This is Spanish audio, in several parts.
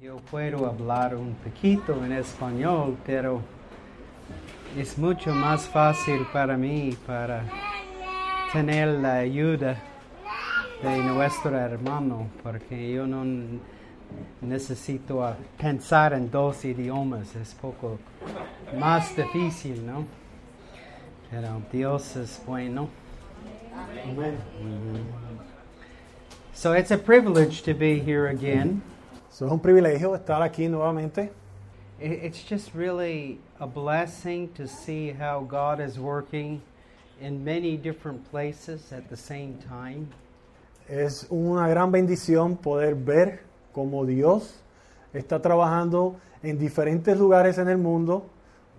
Yo puedo hablar un poquito en español, pero es mucho más fácil para mí para tener la ayuda de nuestro hermano, porque yo no necesito pensar en dos idiomas, es poco más difícil, ¿no? Pero Dios es bueno. So it's a privilege to be here again. So, es un privilegio estar aquí nuevamente. It- It's just really a blessing to see how God is working in many different places at the same time. Es una gran bendición poder ver cómo Dios está trabajando en diferentes lugares en el mundo,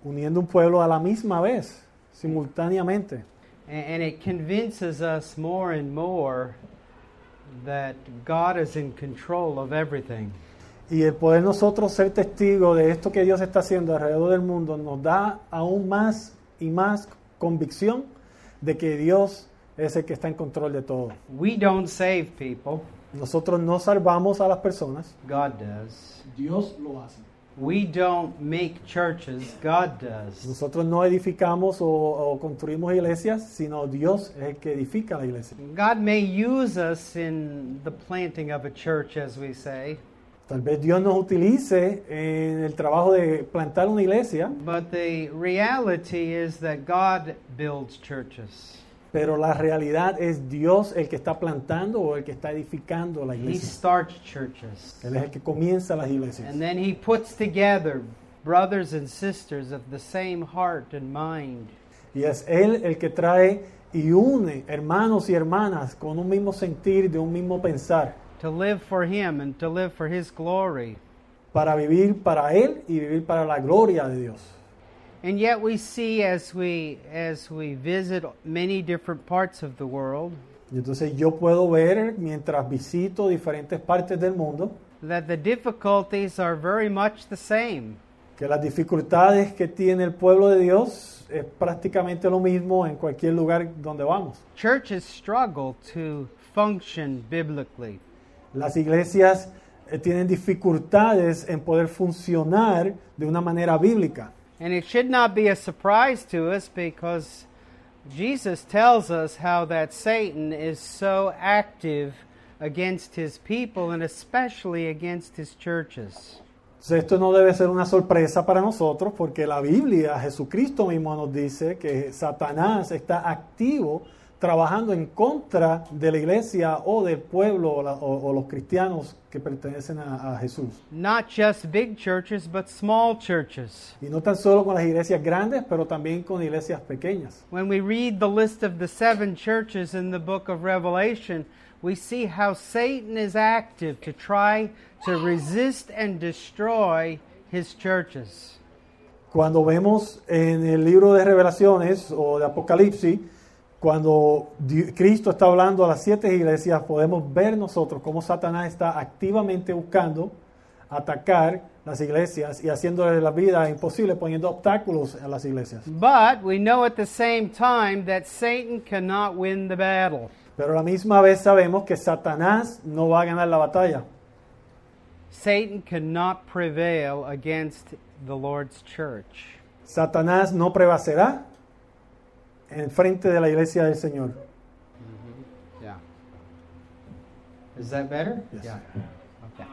uniendo un pueblo a la misma vez, simultáneamente. And it convinces us more and more that God is in control of everything. Y el poder nosotros ser testigos de esto que Dios está haciendo alrededor del mundo nos da aún más y más convicción de que Dios es el que está en control de todo. We don't save people, Nosotros no salvamos a las personas, God does. Dios lo hace. We don't make churches, God does. Nosotros no edificamos o, o construimos iglesias, sino Dios es el que edifica la iglesia. God may use us in the planting of a church, as we say, Tal vez Dios nos utilice en el trabajo de plantar una iglesia, but the reality is that God builds churches. Pero la realidad es Dios el que está plantando o el que está edificando la He iglesia. starts churches. Él es el que comienza las iglesias. And then He puts together brothers and sisters of the same heart and mind. Y es Él el que trae y une hermanos y hermanas con un mismo sentir, de un mismo pensar, To live for Him and to live for His glory. para vivir para Él y vivir para la gloria de Dios. And yet we see as we as we visit many different parts of the world Y entonces yo puedo ver mientras visito diferentes partes del mundo that the difficulties are very much the same. que las dificultades que tiene el pueblo de Dios es prácticamente lo mismo en cualquier lugar donde vamos. Churches struggle to function biblically. Las iglesias eh, tienen dificultades en poder funcionar de una manera bíblica. And it should not be a surprise to us because Jesus tells us how that Satan is so active against his people and especially against his churches. Esto no debe ser una sorpresa para nosotros porque la Biblia, Jesucristo mismo nos dice que Satanás está activo trabajando en contra de la iglesia o del pueblo o, la- o- o los cristianos que pertenecen a, a Jesús. Not just big churches, but small churches. Y no tan solo con las iglesias grandes, pero también con iglesias pequeñas. When we read the list of the seven churches in the book of Revelation, we see how Satan is active to try to resist and destroy his churches. Cuando vemos en el libro de Revelaciones o de Apocalipsis, cuando Cristo está hablando a las siete iglesias, podemos ver nosotros cómo Satanás está activamente buscando atacar las iglesias y haciéndole la vida imposible, poniendo obstáculos a las iglesias. But we know at the same time that Satan cannot win the battle. Pero a la misma vez sabemos que Satanás no va a ganar la batalla. Satan cannot prevail against the Lord's church. Satanás no prevalecerá en frente de la iglesia del Señor. Mm-hmm. Yeah. Is that better? Yes. Yeah. Okay.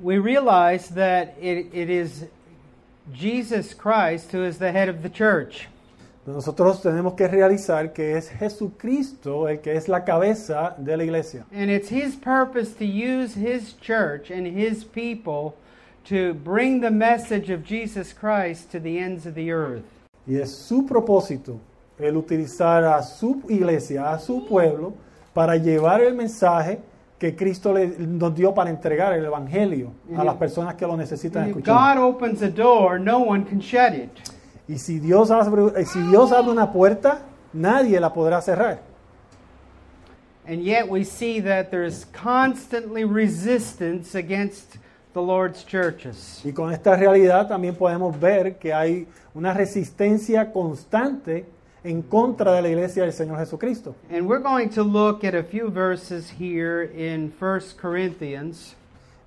We realize that it, it is Jesus Christ who is the head of the church. Nosotros tenemos que realizar que es Jesucristo el que es la cabeza de la iglesia. And it's his purpose to use his church and his people to bring the message of Jesus Christ to the ends of the earth. Y es su propósito el utilizar a su iglesia, a su pueblo, para llevar el mensaje que Cristo le- nos dio para entregar el Evangelio a las personas que lo necesitan escuchar. God opens a door, no one can shut it. Y si Dios, abre, eh, si Dios abre una puerta, nadie la podrá cerrar. And yet we see that there's constantly resistance against the Lord's churches. Y con esta realidad también podemos ver que hay una resistencia constante en contra de la iglesia del Señor Jesucristo. And we're going to look at a few verses here in 1 Corinthians.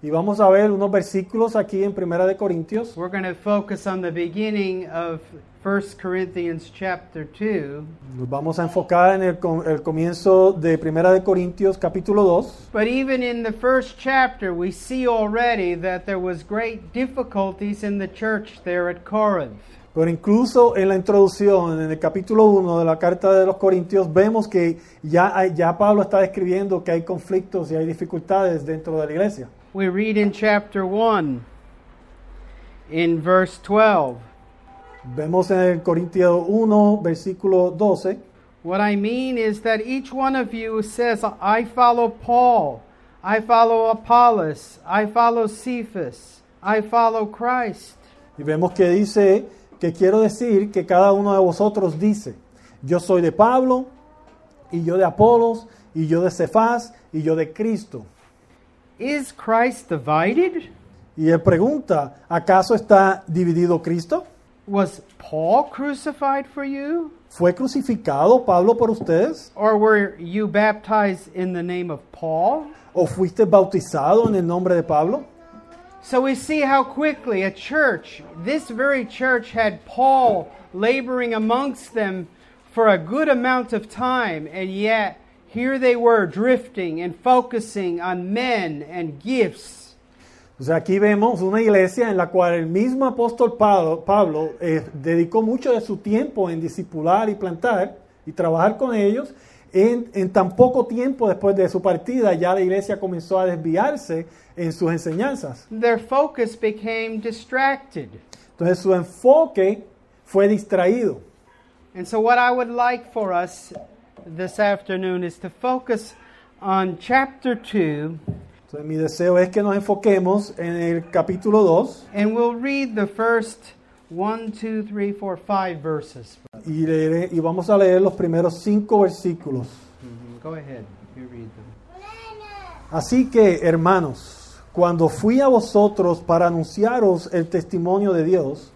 Y vamos a ver unos versículos aquí en Primera de Corintios. We're going to focus on the beginning of 1 Corinthians chapter 2. Nos vamos a enfocar en el, el comienzo de Primera de Corintios capítulo 2. But even in the first chapter, we see already that there was great difficulties in the church there at Corinth. Pero incluso en la introducción, en el capítulo 1 de la carta de los Corintios, vemos que ya, hay- ya Pablo está describiendo que hay conflictos y hay dificultades dentro de la iglesia. We read in chapter 1, in verse 12. Vemos en el Corintios 1, versículo 12, What I mean is that each one of you says, I follow Paul, I follow Apollos, I follow Cephas, I follow Christ. y vemos que dice que quiero decir que cada uno de vosotros dice, yo soy de Pablo, y yo de Apolos, y yo de Cefás, y yo de Cristo. Is Christ divided? Y él pregunta, ¿acaso está dividido Cristo? Was Paul crucified for you? ¿Fue crucificado Pablo por ustedes? Or were you baptized in the name of Paul? ¿O fuiste bautizado en el nombre de Pablo? So we see how quickly a church, this very church, had Paul laboring amongst them for a good amount of time, and yet here they were drifting and focusing on men and gifts. O sea, aquí vemos una iglesia en la cual el mismo apóstol Pablo, Pablo eh, dedicó mucho de su tiempo en discipular y plantar y trabajar con ellos. En, en tan poco tiempo después de su partida, ya la iglesia comenzó a desviarse en sus enseñanzas. Their focus became distracted. Entonces su enfoque fue distraído. And so, what I would like for us this afternoon is to focus on chapter 2, Entonces mi deseo es que nos enfoquemos en el capítulo 2 and we'll read the first one, two, three, four, five verses. y, leeré- y vamos a leer los primeros cinco versículos. Go ahead, you read them. Así que, hermanos, cuando fui a vosotros para anunciaros el testimonio de Dios,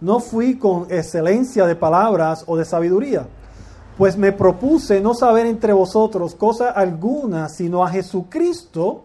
no fui con excelencia de palabras o de sabiduría, pues me propuse no saber entre vosotros cosa alguna, sino a Jesucristo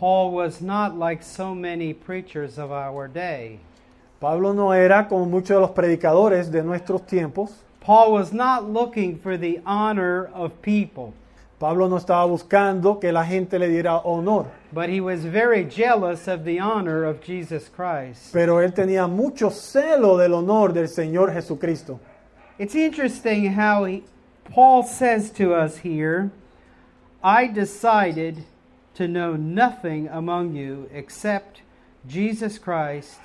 Paul was not like so many preachers of our day. Pablo no era como muchos de los predicadores de nuestros tiempos. Paul was not looking for the honor of people, Pablo no estaba buscando que la gente le diera honor, but he was very jealous of the honor of Jesus Christ. pero él tenía mucho celo del honor del Señor Jesucristo. It's interesting how he, Paul says to us here, I decided to know nothing among you except Jesus Christ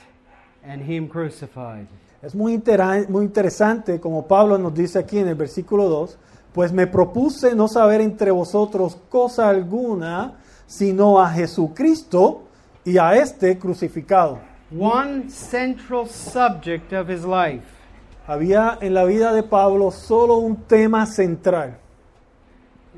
and Him crucified. Es muy, intera- muy interesante como Pablo nos dice aquí en el versículo 2, pues me propuse no saber entre vosotros cosa alguna, sino a Jesucristo y a este crucificado. One central subject of his life Había en la vida de Pablo solo un tema central.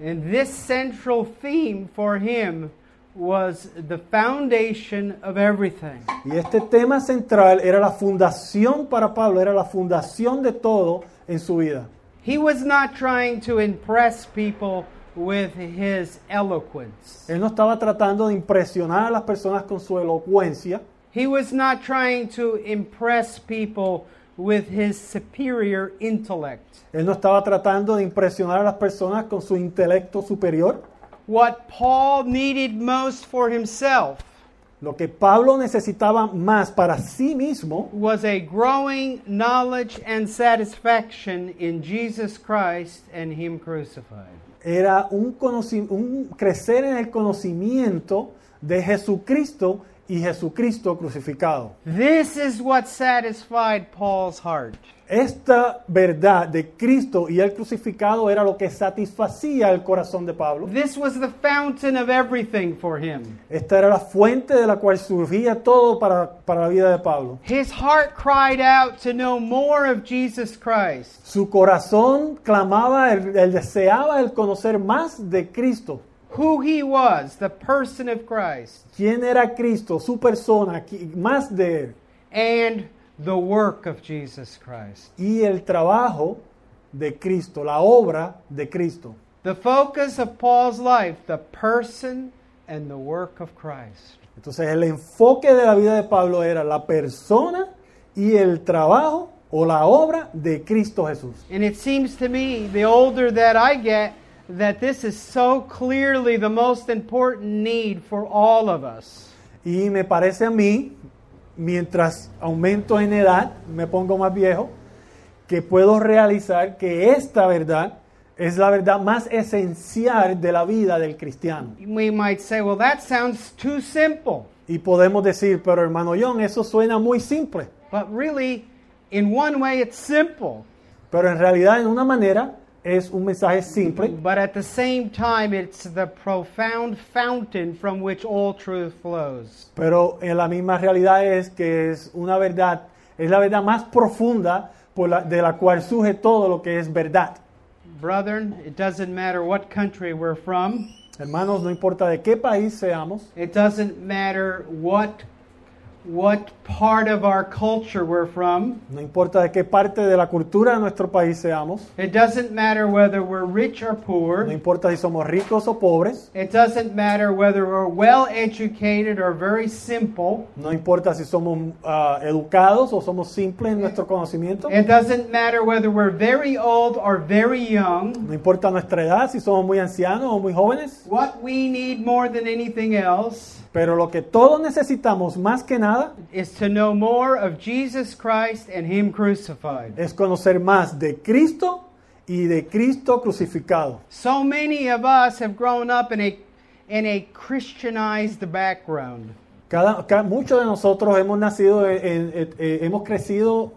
And this central theme for him was the foundation of everything. Y este tema central era la fundación para Pablo, era la fundación de todo en su vida. He was not trying to impress people with his eloquence. Él no estaba tratando de impresionar a las personas con su elocuencia. He was not trying to impress people with his superior intellect. Él no estaba tratando de impresionar a las personas con su intelecto superior. What Paul needed most for himself Lo que Pablo necesitaba más para sí mismo was a growing knowledge and satisfaction in Jesus Christ and Him crucified. era un, conoci- un crecer en el conocimiento de Jesucristo y Jesucristo crucificado. This is what satisfied Paul's heart. Esta verdad de Cristo y el crucificado era lo que satisfacía el corazón de Pablo. This was the fountain of everything for him. Esta era la fuente de la cual surgía todo para, para la vida de Pablo. His heart cried out to know more of Jesus Christ. Su corazón clamaba, él, él deseaba el conocer más de Cristo. Who he was, the person of Christ, ¿Quién era Cristo? Su persona, qui- más de él. and the work of Jesus Christ. Y el trabajo de Cristo, la obra de Cristo. The focus of Paul's life, the person and the work of Christ. Entonces el enfoque de la vida de Pablo era la persona y el trabajo o la obra de Cristo Jesús. And it seems to me, the older that I get, that this is so clearly the most important need for all of us. Y me parece a mí, mientras aumento en edad, me pongo más viejo, que puedo realizar que esta verdad es la verdad más esencial de la vida del cristiano. We might say, well, that sounds too simple. Y podemos decir, pero hermano John, eso suena muy simple. But really, in one way, it's simple. Pero en realidad, en una manera, es un mensaje simple, But at the same time, it's the profound fountain from which all truth flows. pero en la misma realidad es que es una verdad, es la verdad más profunda por la- de la cual surge todo lo que es verdad. Brethren, it doesn't matter what country we're from. Hermanos, no importa de qué país seamos, It doesn't matter what what part of our culture we're from. no importa de qué parte de la cultura de nuestro país seamos, It doesn't matter whether we're rich or no poor. importa si somos ricos o pobres, It doesn't matter whether we're well educated or very simple. no importa si somos ah, educados o somos simples en nuestro conocimiento, It doesn't matter whether we're very old or very young. no importa nuestra edad, si somos muy ancianos o muy jóvenes, What we need more than anything else pero lo que todos necesitamos más que nada is to know more of Jesus Christ and Him crucified. es conocer más de Cristo y de Cristo crucificado. So many of us have grown up in a in a Christianized background. Cada, muchos de nosotros hemos nacido, en- en- en- eh, hemos crecido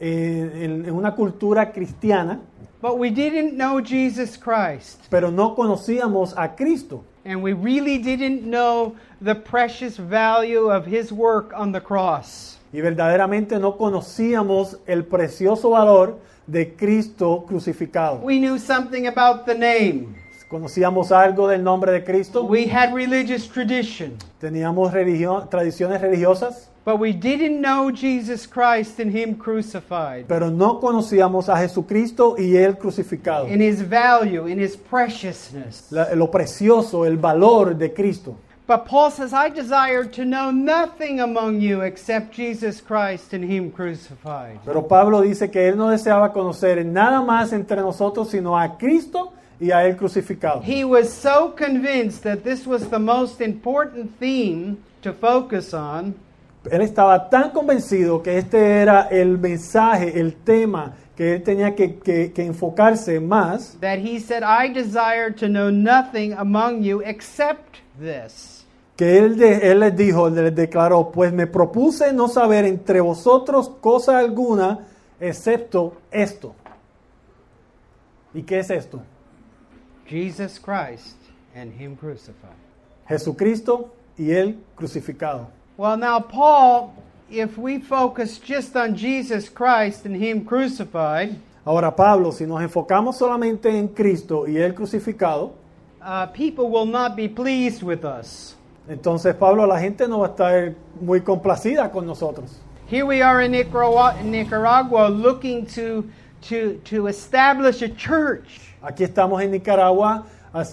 en una cultura cristiana, But we didn't know Jesus Christ. pero no conocíamos a Cristo. And we really didn't know the precious value of His work on the cross. Y verdaderamente no conocíamos el precioso valor de Cristo crucificado. We knew something about the name. Conocíamos algo del nombre de Cristo, We had religious tradition. teníamos religión- tradiciones religiosas, But we didn't know Jesus Christ and Him crucified. pero no conocíamos a Jesucristo y Él crucificado. In His value, in His preciousness. La- lo precioso, el valor de Cristo. But Paul says, I desire to know nothing among you except Jesus Christ and Him crucified. Pero Pablo dice que él no deseaba conocer nada más entre nosotros sino a Cristo y a él crucificado. He was so convinced that this was the most important theme to focus on Él estaba tan convencido que este era el mensaje, el tema que él tenía que, que- que enfocarse más, that he said, I desire to know nothing among you except this. que él, de- él les dijo, les declaró, pues me propuse no saber entre vosotros cosa alguna excepto esto. ¿Y qué es esto? Jesus Christ and Him crucified. Jesucristo y él crucificado. Well, now, Paul, if we focus just on Jesus Christ and Him crucified, Ahora Pablo, si nos enfocamos solamente en Cristo y él crucificado, uh, people will not be pleased with us. entonces Pablo, la gente no va a estar muy complacida con nosotros. Here we are in Nicaragua, Nicaragua looking to, to, to establish a church. Aquí estamos en Nicaragua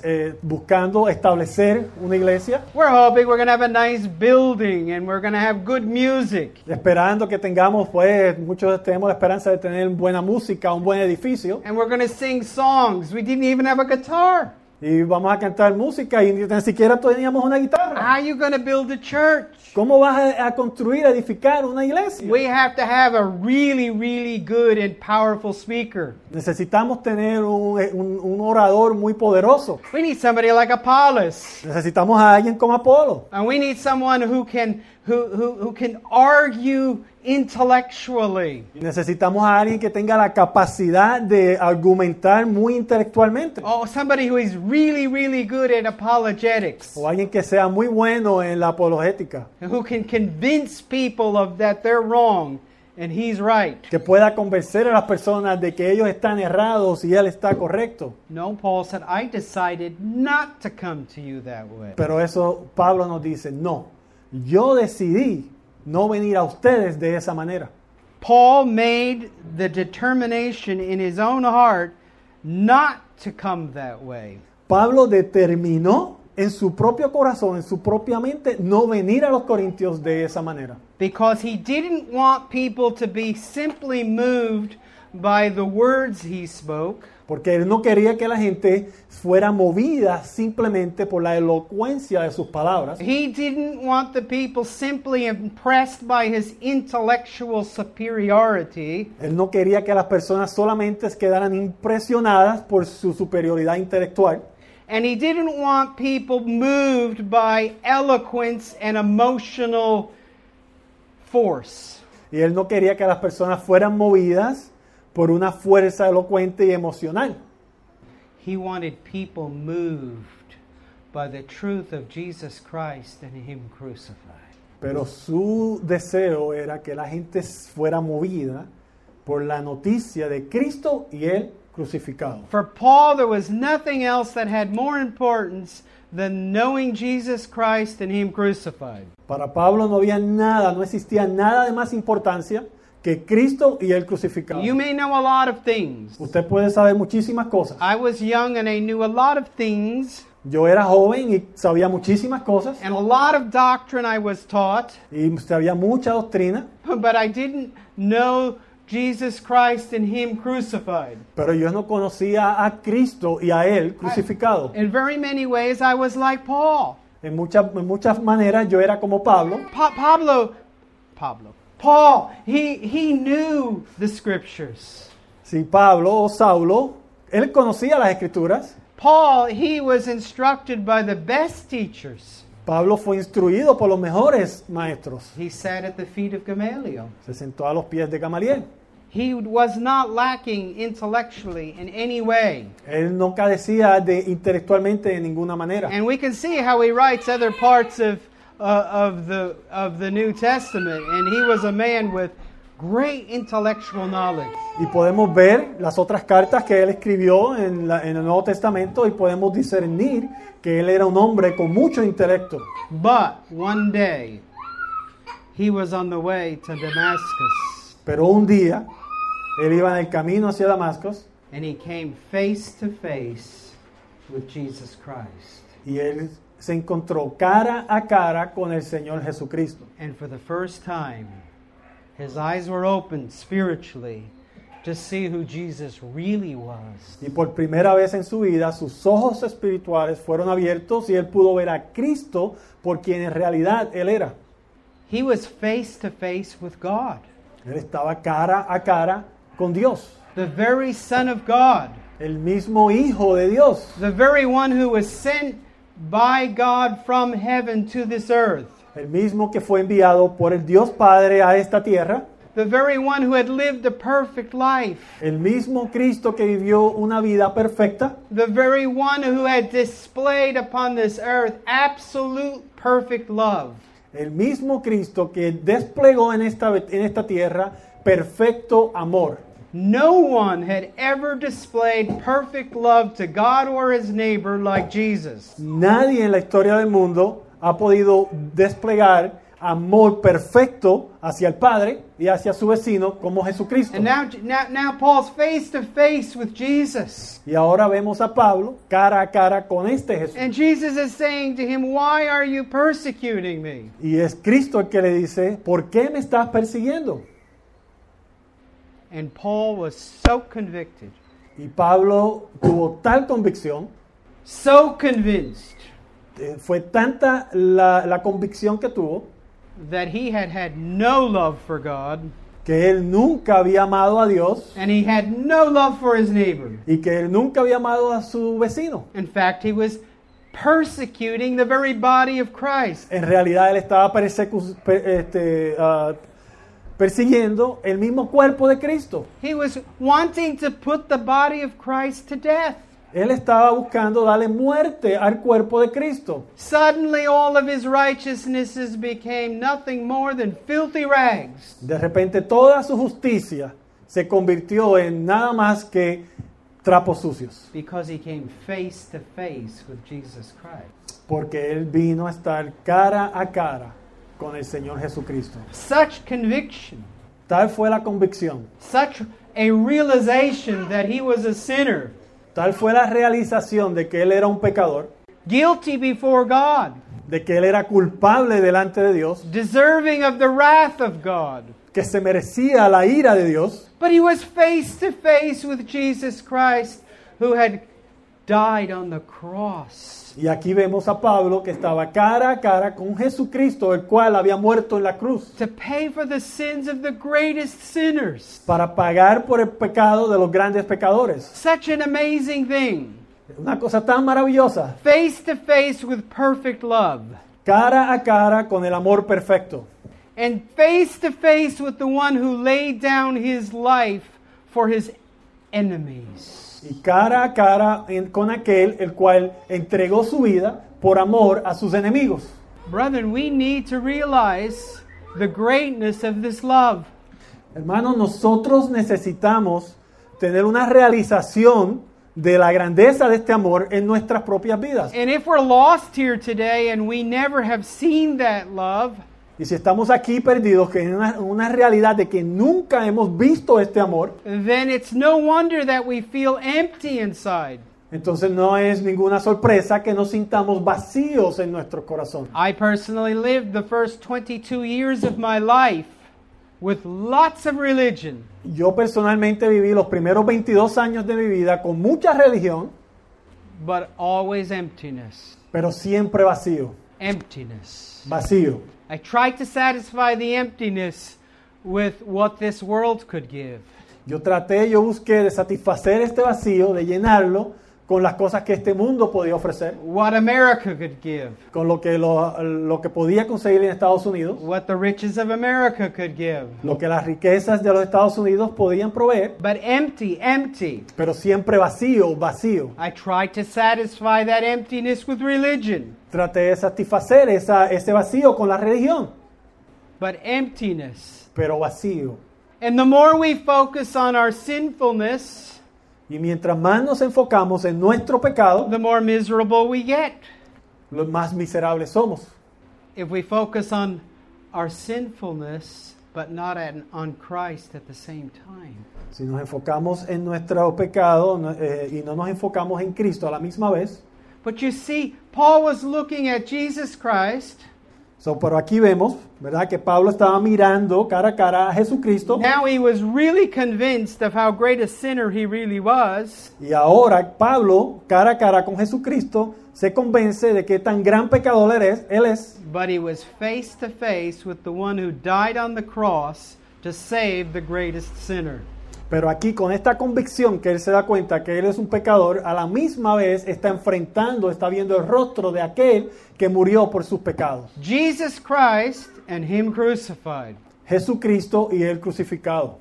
eh, buscando establecer una iglesia, We're hoping we're to have a nice building and we're to have good music. esperando que tengamos, pues, muchos tenemos la esperanza de tener buena música, un buen edificio, And we're to sing songs. We didn't even have a guitar. y vamos a cantar música y ni siquiera teníamos una How guitarra. are you going to build a church? ¿Cómo vas a, a construir, edificar una iglesia? We have to have a really, really good and powerful speaker. Necesitamos tener un, un- un orador muy poderoso. We need somebody like Apollos. Necesitamos a alguien como Apolo. And we need someone who can who, who, who can argue intellectually. Necesitamos a alguien que tenga la capacidad de argumentar muy intelectualmente. Oh, somebody who is really, really good at apologetics. O alguien que sea muy bueno en la apologética. Who can convince people of that they're wrong and he's right. Que pueda convencer a las personas de que ellos están errados y él está correcto. No, Paul said, I decided not to come to you that way. Pero eso Pablo nos dice, no, yo decidí no venir a ustedes de esa manera. Paul made the determination in his own heart not to come that way. Pablo determinó en su propio corazón, en su propia mente, no venir a los corintios de esa manera. Because he didn't want people to be simply moved by the words he spoke, Porque él no quería que la gente fuera movida simplemente por la elocuencia de sus palabras. he didn't want the people simply impressed by his intellectual superiority. Él no quería que las personas solamente quedaran impresionadas por su superioridad intelectual. And he didn't want people moved by eloquence and emotional force. Y él no quería que las personas fueran movidas por una fuerza elocuente y emocional. He wanted people moved by the truth of Jesus Christ and Him crucified. Pero su deseo era que la gente fuera movida por la noticia de Cristo y él crucificado. For Paul, there was nothing else that had more importance than knowing Jesus Christ and Him crucified. Para Pablo no había nada, no existía nada de más importancia que Cristo y él crucificado. You may know a lot of things. Usted puede saber muchísimas cosas. I was young and I knew a lot of things, Yo era joven y sabía muchísimas cosas and a lot of doctrine I was taught, y sabía mucha doctrina, but I didn't know Jesus Christ and Him crucified. pero yo no conocía a Cristo y a él crucificado. In very many ways, I was like Paul. En muchas, en muchas maneras yo era como Pablo. Pa- Pablo, Pablo, Paul, he, he knew the scriptures. Si Pablo o Saulo, él conocía las escrituras. Paul, he was instructed by the best teachers. Pablo fue instruido por los mejores maestros. He sat at the feet of Gamaliel. Se sentó a los pies de Gamaliel. He was not lacking intellectually in any way. Él no carecía de intelectualmente de ninguna manera. And we can see how he writes other parts of, uh, of, the, of the New Testament. And he was a man with great intellectual knowledge. Y podemos ver las otras cartas que él escribió en, la- en el Nuevo Testamento y podemos discernir que él era un hombre con mucho intelecto. But one day, he was on the way to Damascus. Pero un día él iba en el camino hacia Damasco And he came face to face with Jesus Christ. y él se encontró cara a cara con el Señor Jesucristo. And for the first time, his eyes were opened spiritually to see who Jesus really was. Y por primera vez en su vida sus ojos espirituales fueron abiertos y él pudo ver a Cristo por quien en realidad él era. He was face to face with God, Él estaba cara a cara con Dios, the very Son of God, el mismo Hijo de Dios, the very one who was sent by God from heaven to this earth, el mismo que fue enviado por el Dios Padre a esta tierra, the very one who had lived a perfect life, el mismo Cristo que vivió una vida perfecta, the very one who had displayed upon this earth absolute perfect love. el mismo Cristo que desplegó en esta, en esta tierra perfecto amor. No one had ever displayed perfect love to God or his neighbor like Jesus. Nadie en la historia del mundo ha podido desplegar amor perfecto hacia el Padre y hacia su vecino como Jesucristo. And now, now, now Paul's face to face with Jesus. Y ahora vemos a Pablo cara a cara con este Jesús. And Jesus is saying to him, Why are you persecuting me? Y es Cristo el que le dice, ¿por qué me estás persiguiendo? And Paul was so convicted, Y Pablo tuvo tal convicción, so convinced eh, fue tanta la, la convicción que tuvo, that he had had no love for God que él nunca había amado a Dios and he had no love for his neighbor. y que él nunca había amado a su vecino. In fact, he was persecuting the very body of Christ. En realidad él estaba persecu- este, ah, persiguiendo el mismo cuerpo de Cristo. He was wanting to put the body of Christ to death. Él estaba buscando darle muerte al cuerpo de Cristo. Suddenly, all of his righteousnesses became nothing more than filthy rags. De repente toda su justicia se convirtió en nada más que trapos sucios, Because he came face to face with Jesus Christ. porque él vino a estar cara a cara con el Señor Jesucristo. Such conviction, Tal fue la convicción, such a realization that he was a sinner, tal fue la realización de que él era un pecador, guilty before God, de que él era culpable delante de Dios, deserving of the wrath of God. que se merecía la ira de Dios, But he was face to face with Jesus Christ, who had died on the cross. Y aquí vemos a Pablo que estaba cara a cara con Jesucristo, el cual había muerto en la cruz, To pay for the sins of the greatest sinners. para pagar por el pecado de los grandes pecadores. Such an amazing thing. Una cosa tan maravillosa, Face to face with perfect love. cara a cara con el amor perfecto. And face to face with the one who laid down his life for his enemies. Y cara a cara en- con aquel el cual entregó su vida por amor a sus enemigos. Brethren, we need to realize the greatness of this love. Hermanos, nosotros necesitamos tener una realización de la grandeza de este amor en nuestras propias vidas. And if we're lost here today and we never have seen that love, Y si estamos aquí perdidos, que es una, una realidad de que nunca hemos visto este amor, then it's no wonder that we feel empty inside. entonces no es ninguna sorpresa que nos sintamos vacíos en nuestro corazón. I personally lived the first 22 years of my life with lots of religion, Yo personalmente viví los primeros 22 años de mi vida con mucha religión, but always emptiness. pero siempre vacío, Emptiness. vacío. I tried to satisfy the emptiness with what this world could give. Yo traté, yo busqué de satisfacer este vacío, de llenarlo con las cosas que este mundo podía ofrecer, What America could give. con lo que, lo, lo que podía conseguir en Estados Unidos, What the riches of America could give. lo que las riquezas de los Estados Unidos podían proveer, But empty, empty. pero siempre vacío, vacío. I tried to satisfy that emptiness with religion. Traté de satisfacer esa, ese vacío con la religión, But emptiness. pero vacío. And the more we focus on our sinfulness, Y mientras más nos enfocamos en nuestro pecado, the more miserable we get. los más miserables somos. If we focus on our sinfulness, but not at, on Christ at the same time. Si nos enfocamos en nuestro pecado eh, y no nos enfocamos en Cristo a la misma vez, But you see, Paul was looking at Jesus Christ. So, pero aquí vemos, ¿verdad? Que Pablo estaba mirando cara a cara a Jesucristo Now he was really convinced of how great a sinner he really was. y ahora Pablo, cara a cara con Jesucristo, se convence de que tan gran pecador él es, él es But he was face to face with the one who died on the cross to save the greatest sinner. Pero aquí con esta convicción que él se da cuenta que él es un pecador, a la misma vez está enfrentando, está viendo el rostro de aquel que murió por sus pecados. Jesus Christ and him crucified. Jesucristo y él crucificado.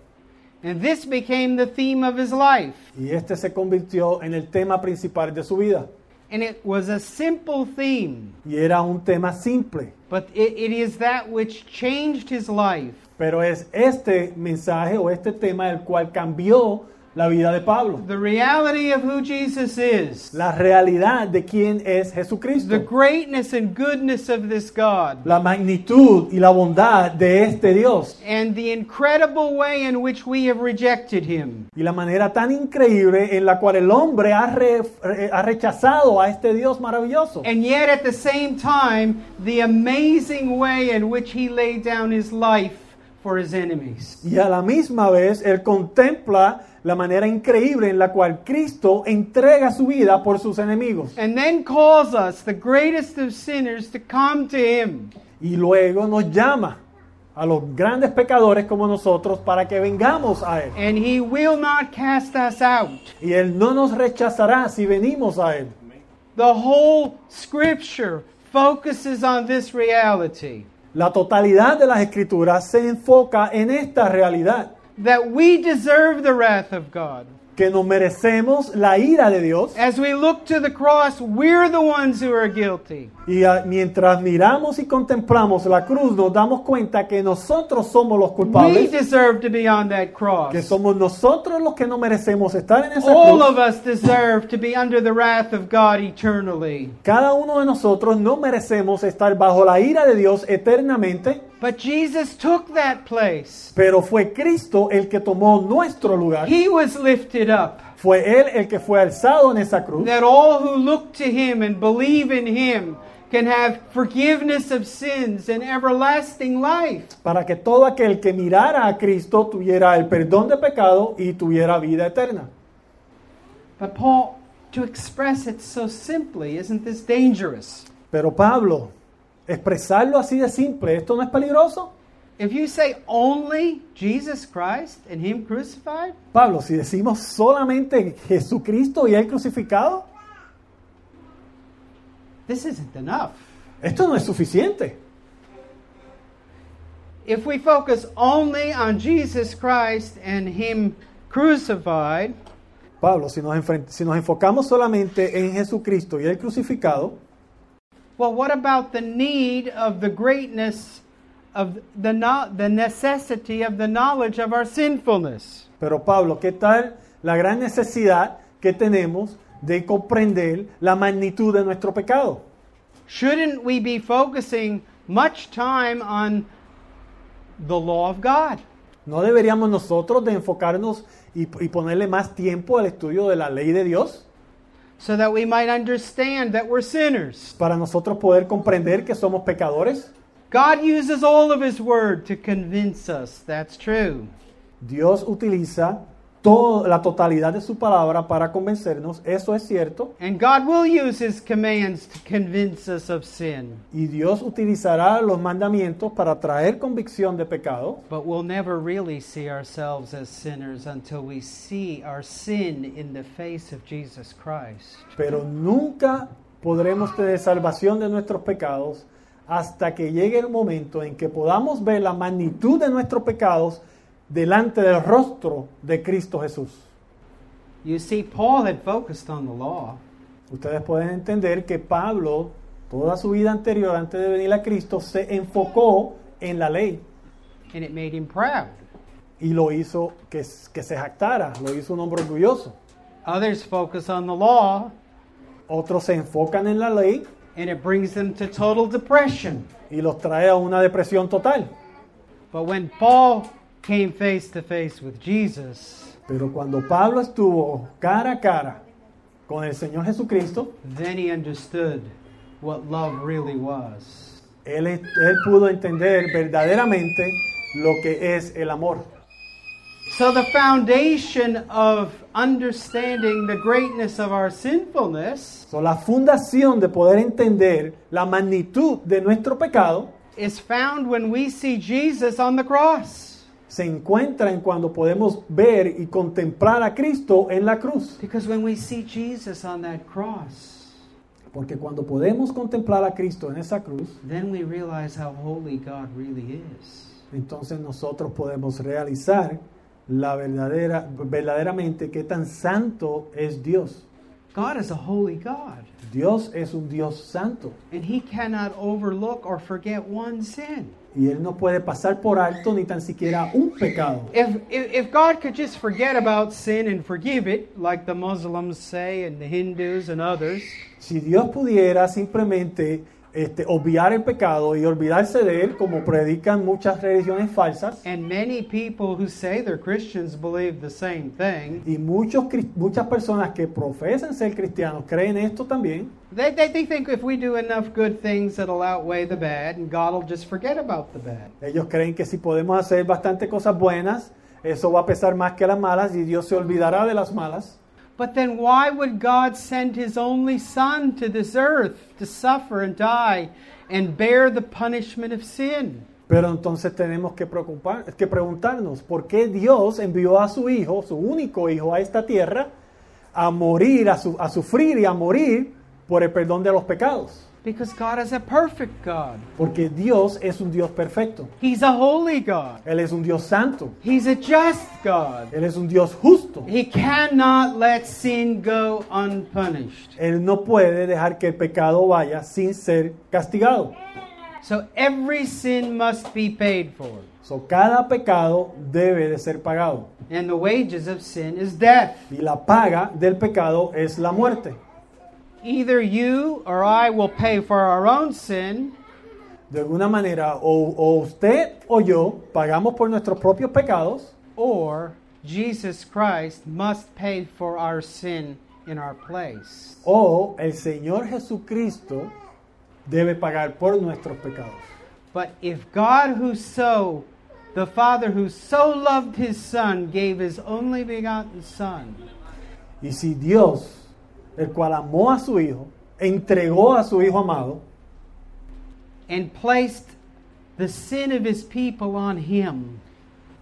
And this became the theme of his life. Y este se convirtió en el tema principal de su vida. And it was a simple theme, Y era un tema simple. but it, it is that which changed his life. Pero es este mensaje o este tema el cual cambió la vida de Pablo. The reality of who Jesus is, La realidad de quién es the greatness and goodness of this God, La magnitud y la bondad de este Dios. and the incredible way in which we have rejected him. Y la manera tan increíble en la cual el hombre ha, re- eh, ha rechazado a este Dios maravilloso. And yet, at the same time, the amazing way in which he laid down his life for his enemies. Y a la misma vez él contempla la manera increíble en la cual Cristo entrega su vida por sus enemigos. And then calls us, the greatest of sinners, to come to him. Y luego nos llama a los grandes pecadores como nosotros para que vengamos a Él. And he will not cast us out. Y Él no nos rechazará si venimos a Él. The whole scripture focuses on this reality La totalidad de las escrituras se enfoca en esta realidad, that we deserve the wrath of God. que nos merecemos la ira de Dios As we look to the cross, we're the ones who are guilty. y ah, mientras miramos y contemplamos la cruz nos damos cuenta que nosotros somos los We culpables, deserve to be on that cross. que somos nosotros los que no merecemos estar en esa All cruz. of us deserve to be under the wrath of God eternally. Cada uno de nosotros no merecemos estar bajo la ira de Dios eternamente, But Jesus took that place. pero fue Cristo el que tomó nuestro lugar. He was lifted up. Fue Él el que fue alzado en esa cruz That all who look to Him and believe in Him can have forgiveness of sins and everlasting life. para que todo aquel que mirara a Cristo tuviera el perdón de pecado y tuviera vida eterna. But Paul, to express it so simply, isn't this dangerous? Pero Pablo, expresarlo así de simple, ¿esto no es peligroso? If you say only Jesus Christ and Him crucified, Pablo, si decimos solamente Jesucristo y Él crucificado, this isn't enough. esto no es suficiente. If we focus only on Jesus Christ and Him crucified, Pablo, si nos, si nos enfocamos solamente en Jesucristo y Él crucificado, well, what about the need of the greatness of the, no- the necessity of the knowledge of our sinfulness? pero Pablo, ¿qué tal la gran necesidad que tenemos de comprender la magnitud de nuestro pecado? Shouldn't we be focusing much time on the law of God? ¿No deberíamos nosotros de enfocarnos y, y ponerle más tiempo al estudio de la ley de Dios So that we might understand that we're sinners. para nosotros poder comprender que somos pecadores? God uses all of His Word to convince us that's true. Dios utiliza la totalidad de su palabra para convencernos, eso es cierto, And God will use His commands to convince us of sin. y Dios utilizará los mandamientos para traer convicción de pecado, But we'll never really see ourselves as sinners until we see our sin in the face of Jesus Christ. pero nunca podremos tener salvación de nuestros pecados hasta que llegue el momento en que podamos ver la magnitud de nuestros pecados delante del rostro de Cristo Jesús. You see, Paul had focused on the law, Ustedes pueden entender que Pablo, toda su vida anterior, antes de venir a Cristo, se enfocó en la ley and it made him proud. y lo hizo que, que se jactara, lo hizo un hombre orgulloso. Others focus on the law, Otros se enfocan en la ley and it brings them to total depression. y los trae a una depresión total. But when Paul came face to face with Jesus, Pero cuando Pablo estuvo cara a cara con el Señor Jesucristo, then he understood what love really was. él, él pudo entender verdaderamente lo que es el amor. So, the foundation of understanding the greatness of our sinfulness So, la fundación de poder entender la magnitud de nuestro pecado is found when we see Jesus on the cross. Se encuentra en cuando podemos ver y contemplar a Cristo en la cruz. Because when we see Jesus on that cross, Porque cuando podemos contemplar a Cristo en esa cruz, then we realize how holy God really is. entonces nosotros podemos realizar la verdadera, verdaderamente qué tan santo es Dios. God is a holy God, Dios es un Dios santo and He cannot overlook or forget one sin. Y Él no puede pasar por alto ni tan siquiera un pecado. If, if, if God could just forget about sin and forgive it, like the Muslims say and the Hindus and others, Si Dios pudiera simplemente este, obviar el pecado y olvidarse de Él, como predican muchas religiones falsas, and many people who say they're Christians believe the same thing, y muchos, muchas personas que profesan ser cristianos creen esto también, they, they, they think if we do enough good things, it'll outweigh the bad, and God will just forget about the bad. ellos creen que si podemos hacer bastante cosas buenas, eso va a pesar más que las malas y Dios se olvidará de las malas. But then why would God send his only son to this earth to suffer and die and bear the punishment of sin? Pero entonces tenemos que, preocupar, que preguntarnos, ¿por qué Dios envió a su Hijo, su único Hijo, a esta tierra, a morir, a, su- a sufrir y a morir por el perdón de los pecados. Because God is a perfect God. Porque Dios es un Dios perfecto. He's a holy God. Él es un Dios santo. He's a just God. Él es un Dios justo. He cannot let sin go unpunished. Él no puede dejar que el pecado vaya sin ser castigado. So every sin must be paid for. So, cada pecado debe de ser pagado. And the wages of sin is death. Y la paga del pecado es la muerte. Either you or I will pay for our own sin, De alguna manera, o, o usted o yo pagamos por nuestros propios pecados, or Jesus Christ must pay for our sin in our place. o el Señor Jesucristo debe pagar por nuestros pecados. But if God who so the Father who so loved his son gave his only begotten son, Y si Dios, el cual amó a su Hijo, entregó a su Hijo amado, and placed the sin of his people on him,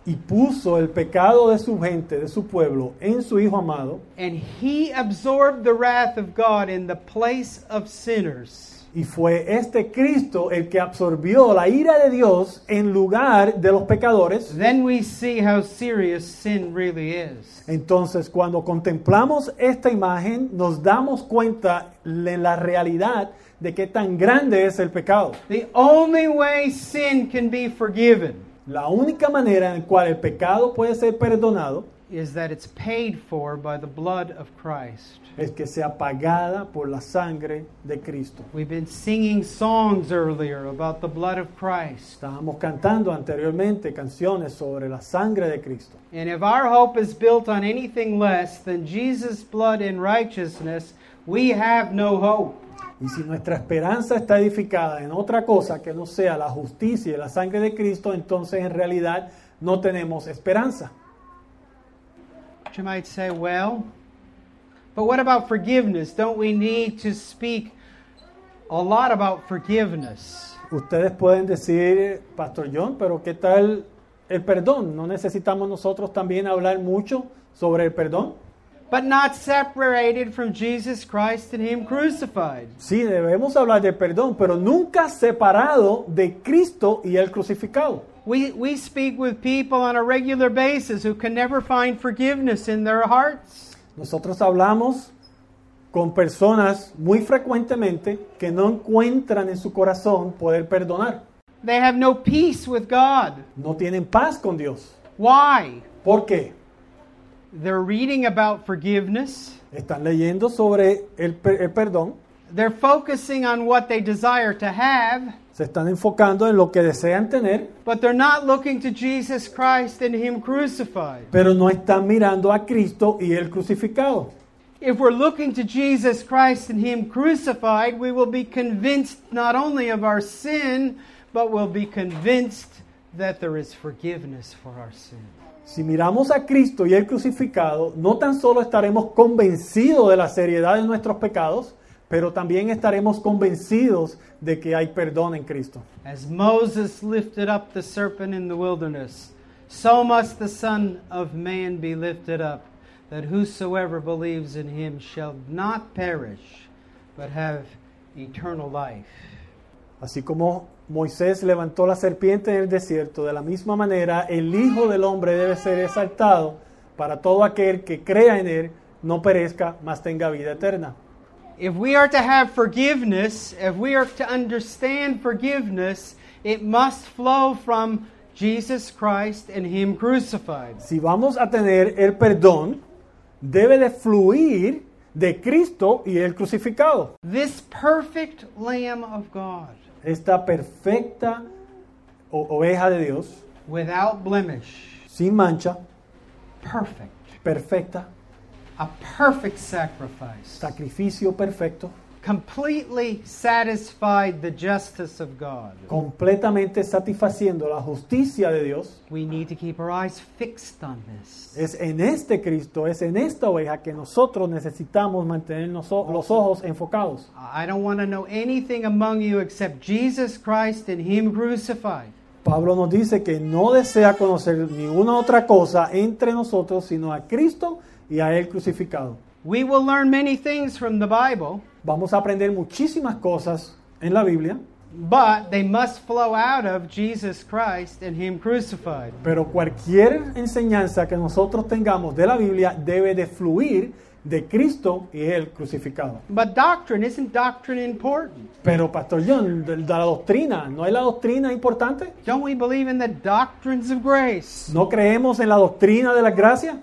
y puso el pecado de su gente, de su pueblo, en su Hijo amado, and he absorbed the wrath of God in the place of sinners, y fue este Cristo el que absorbió la ira de Dios en lugar de los pecadores, then we see how serious sin really is. entonces cuando contemplamos esta imagen nos damos cuenta de la realidad de qué tan grande es el pecado. The only way sin can be forgiven La única manera en la cual el pecado puede ser perdonado is that it's paid for by the blood of Christ. es que sea pagada por la sangre de Cristo. We've been singing songs earlier about the blood of Christ. Estábamos cantando anteriormente canciones sobre la sangre de Cristo. And if our hope is built on anything less than Jesus' blood and righteousness, we have no hope. Y si nuestra esperanza está edificada en otra cosa que no sea la justicia y la sangre de Cristo, entonces en realidad no tenemos esperanza. You might say, well, but what about forgiveness? Don't we need to speak a lot about forgiveness? Ustedes pueden decir, Pastor John, pero ¿qué tal el perdón? ¿No necesitamos nosotros también hablar mucho sobre el perdón? But not separated from Jesus Christ and Him crucified. Sí, debemos hablar del perdón, pero nunca separado de Cristo y el crucificado. We, we speak with people on a regular basis who can never find forgiveness in their hearts. Nosotros hablamos con personas muy frecuentemente que no encuentran en su corazón poder perdonar. They have no peace with God. No tienen paz con Dios. Why? ¿Por qué? They're reading about forgiveness. Están leyendo sobre el, el perdón, They're focusing on what they desire to have, se están enfocando en lo que desean tener, but they're not looking to Jesus Christ and Him crucified. pero no están mirando a Cristo y el crucificado. If we're looking to Jesus Christ and Him crucified, we will be convinced not only of our sin, but we'll be convinced that there is forgiveness for our sin. Si miramos a Cristo y el crucificado, no tan solo estaremos convencidos de la seriedad de nuestros pecados, pero también estaremos convencidos de que hay perdón en Cristo. As Moses lifted up the serpent in the wilderness, so must the Son of Man be lifted up, that whosoever believes in him shall not perish, but have eternal life. Así como Moisés levantó la serpiente en el desierto, de la misma manera el Hijo del Hombre debe ser exaltado para todo aquel que crea en él, no perezca, mas tenga vida eterna. If we are to have forgiveness, if we are to understand forgiveness, it must flow from Jesus Christ and Him crucified. Si vamos a tener el perdón, debe de fluir de Cristo y el crucificado. This perfect Lamb of God, Esta perfecta oveja de Dios, without blemish, sin mancha, perfect, perfecta, a perfect sacrifice, sacrificio perfecto, completely satisfied the justice of God. completamente satisfaciendo la justicia de Dios. We need to keep our eyes fixed on this. Es en este Cristo, es en esta oveja que nosotros necesitamos mantener los ojos enfocados. I don't want to know anything among you except Jesus Christ and Him crucified. Pablo nos dice que no desea conocer ninguna otra cosa entre nosotros sino a Cristo y a Él crucificado. We will learn many things from the Bible, Vamos a aprender muchísimas cosas en la Biblia, but they must flow out of Jesus Christ and Him crucified. pero cualquier enseñanza que nosotros tengamos de la Biblia debe de fluir de Cristo y Él crucificado. But doctrine, isn't doctrine important? Pero, Pastor John, de, de la doctrina, ¿no es la doctrina importante? Don't we believe in the doctrines of grace? ¿No creemos en la doctrina de las gracias?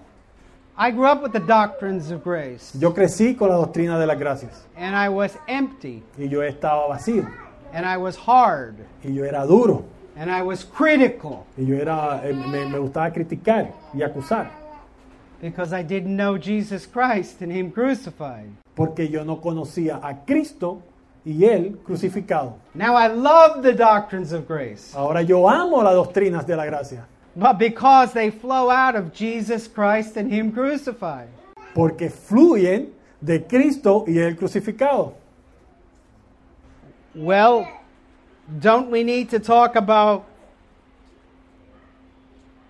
I grew up with the doctrines of grace, Yo crecí con la doctrina de las gracias. And I was empty, y yo estaba vacío. And I was hard, y yo era duro. And I was critical. Y yo era eh, me, me gustaba criticar y acusar. Because I didn't know Jesus Christ and Him crucified. porque yo no conocía a Cristo y él crucificado. Now I love the doctrines of grace, Ahora yo amo las doctrinas de la gracia but because they flow out of Jesus Christ and Him crucified. porque fluyen de Cristo y él crucificado. Well, don't we need to talk about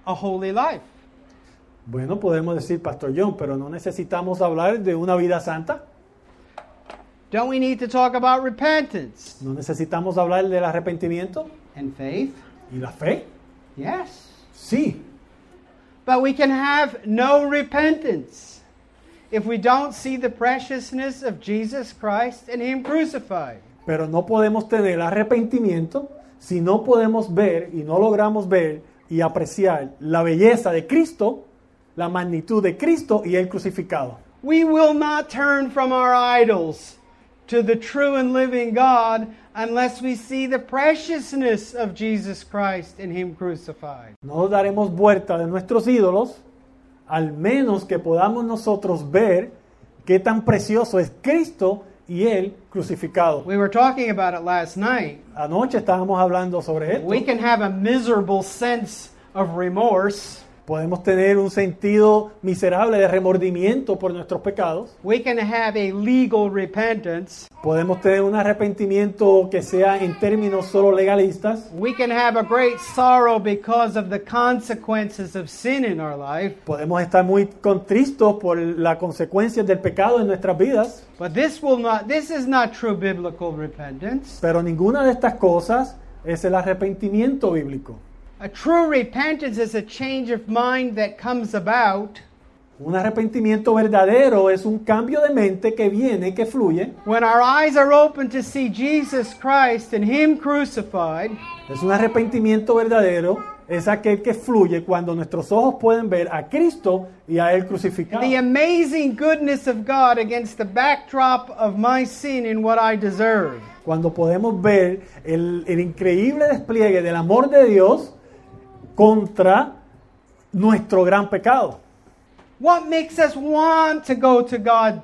a holy life? Bueno, podemos decir Pastor John, pero no necesitamos hablar de una vida santa. Don't we need to talk about repentance No necesitamos hablar del arrepentimiento and faith? y la fe. Yes. Sí, But we can have no repentance if we don't see the preciousness of Jesus Christ and Him crucified. Pero no podemos tener arrepentimiento si no podemos ver y no logramos ver y apreciar la belleza de Cristo, la magnitud de Cristo y el crucificado. We will not turn from our idols to the true and living God unless we see the preciousness of Jesus Christ and Him crucified. No daremos vuelta de nuestros ídolos, al menos que podamos nosotros ver qué tan precioso es Cristo y Él crucificado. We were talking about it last night. Anoche estábamos hablando sobre esto. We can have a miserable sense of remorse. Podemos tener un sentido miserable de remordimiento por nuestros pecados. We can have a legal repentance. Podemos tener un arrepentimiento que sea en términos solo legalistas. We can have a great sorrow because of the consequences of sin in our life. Podemos estar muy contristos por las consecuencias del pecado en nuestras vidas. But this will not this is not true biblical repentance. Pero ninguna de estas cosas es el arrepentimiento bíblico. A true repentance is a change of mind that comes about Un arrepentimiento verdadero es un cambio de mente que viene, que fluye. when our eyes are open to see Jesus Christ and him crucified Es un arrepentimiento verdadero, es aquel que fluye cuando nuestros ojos pueden ver a Cristo y a Él crucificado. the amazing goodness of God against the backdrop of my sin and what I deserve. Cuando podemos ver el, el increíble despliegue del amor de Dios contra nuestro gran pecado. What makes us want to go to God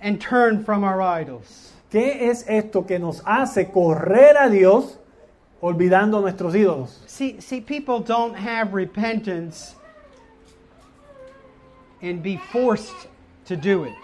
and turn from our idols? ¿Qué es esto que nos hace correr a Dios olvidando nuestros ídolos? See, see, people don't have repentance and be forced to do it.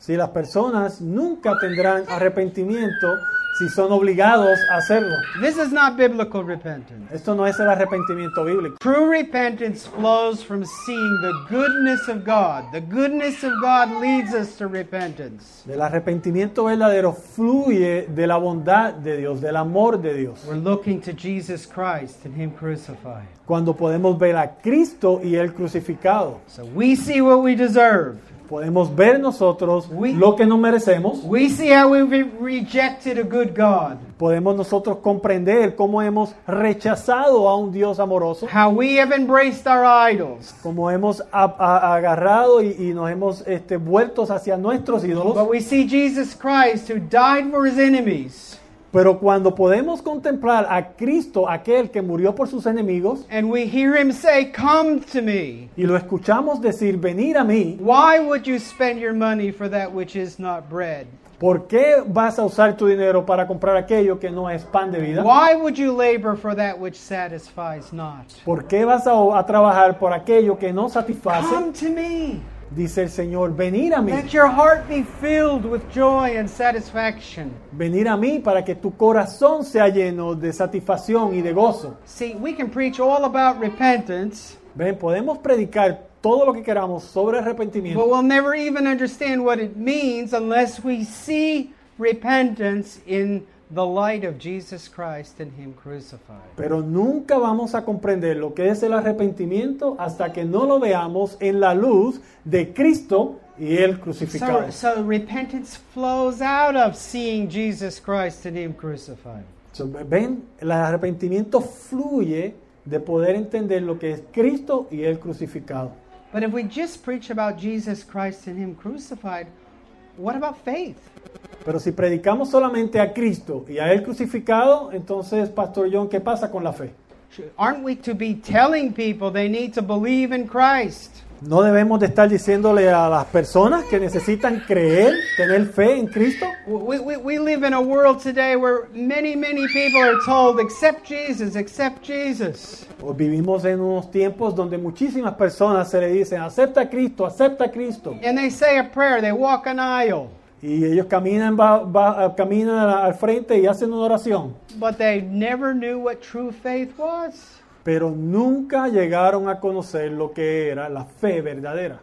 Si las personas nunca tendrán arrepentimiento si son obligados a hacerlo. This is not biblical repentance. Esto no es el arrepentimiento bíblico. True repentance flows from seeing the goodness of God. The goodness of God leads us to repentance. El arrepentimiento verdadero fluye de la bondad de Dios, del amor de Dios. We're looking to Jesus Christ and Him crucified. Cuando podemos ver a Cristo y Él crucificado, So we see what we deserve. Podemos ver nosotros We- lo que no merecemos, We see how we've rejected a good God. podemos nosotros comprender cómo hemos rechazado a un Dios amoroso, How we have embraced our idols. cómo hemos a- a- agarrado y, y nos hemos este, vueltos hacia nuestros But ídolos. we see Jesus Christ who died for his enemies. Pero cuando podemos contemplar a Cristo, aquel que murió por sus enemigos, And we hear him say, Come to me. y lo escuchamos decir, venir a mí, Why would you spend your money for that which is not bread? ¿por qué vas a usar tu dinero para comprar aquello que no es pan de vida? Why would you labor for that which satisfies not? ¿Por qué vas a, a trabajar por aquello que no satisface? Come to me. Dice el Señor, venir a mí, Let your heart be filled with joy and satisfaction. venir a mí para que tu corazón sea lleno de satisfacción y de gozo. See, we can preach all about repentance, Ven, podemos predicar todo lo que queramos sobre But arrepentimiento, we'll never even understand what it means unless we see repentance in the light of Jesus Christ and Him crucified. pero nunca vamos a comprender lo que es el arrepentimiento hasta que no lo veamos en la luz de Cristo y Él crucificado. So, so repentance flows out of seeing Jesus Christ and Him crucified. So, Ven, el arrepentimiento fluye de poder entender lo que es Cristo y Él crucificado. But if we just preach about Jesus Christ and Him crucified, what about faith? Pero si predicamos solamente a Cristo y a Él crucificado, entonces, Pastor John, ¿qué pasa con la fe? Aren't we to be telling people they need to believe in Christ? ¿No debemos de estar diciéndole a las personas que necesitan creer, tener fe en Cristo? We, we, we live in a world today where many, many people are told, accept Jesus, accept Jesus. O vivimos en unos tiempos donde muchísimas personas se le dicen, acepta a Cristo, acepta a Cristo. And they say a prayer, they walk an aisle, Y ellos caminan, va- va- caminan al frente y hacen una oración. but they never knew what true faith was. Pero nunca llegaron a conocer lo que era la fe verdadera.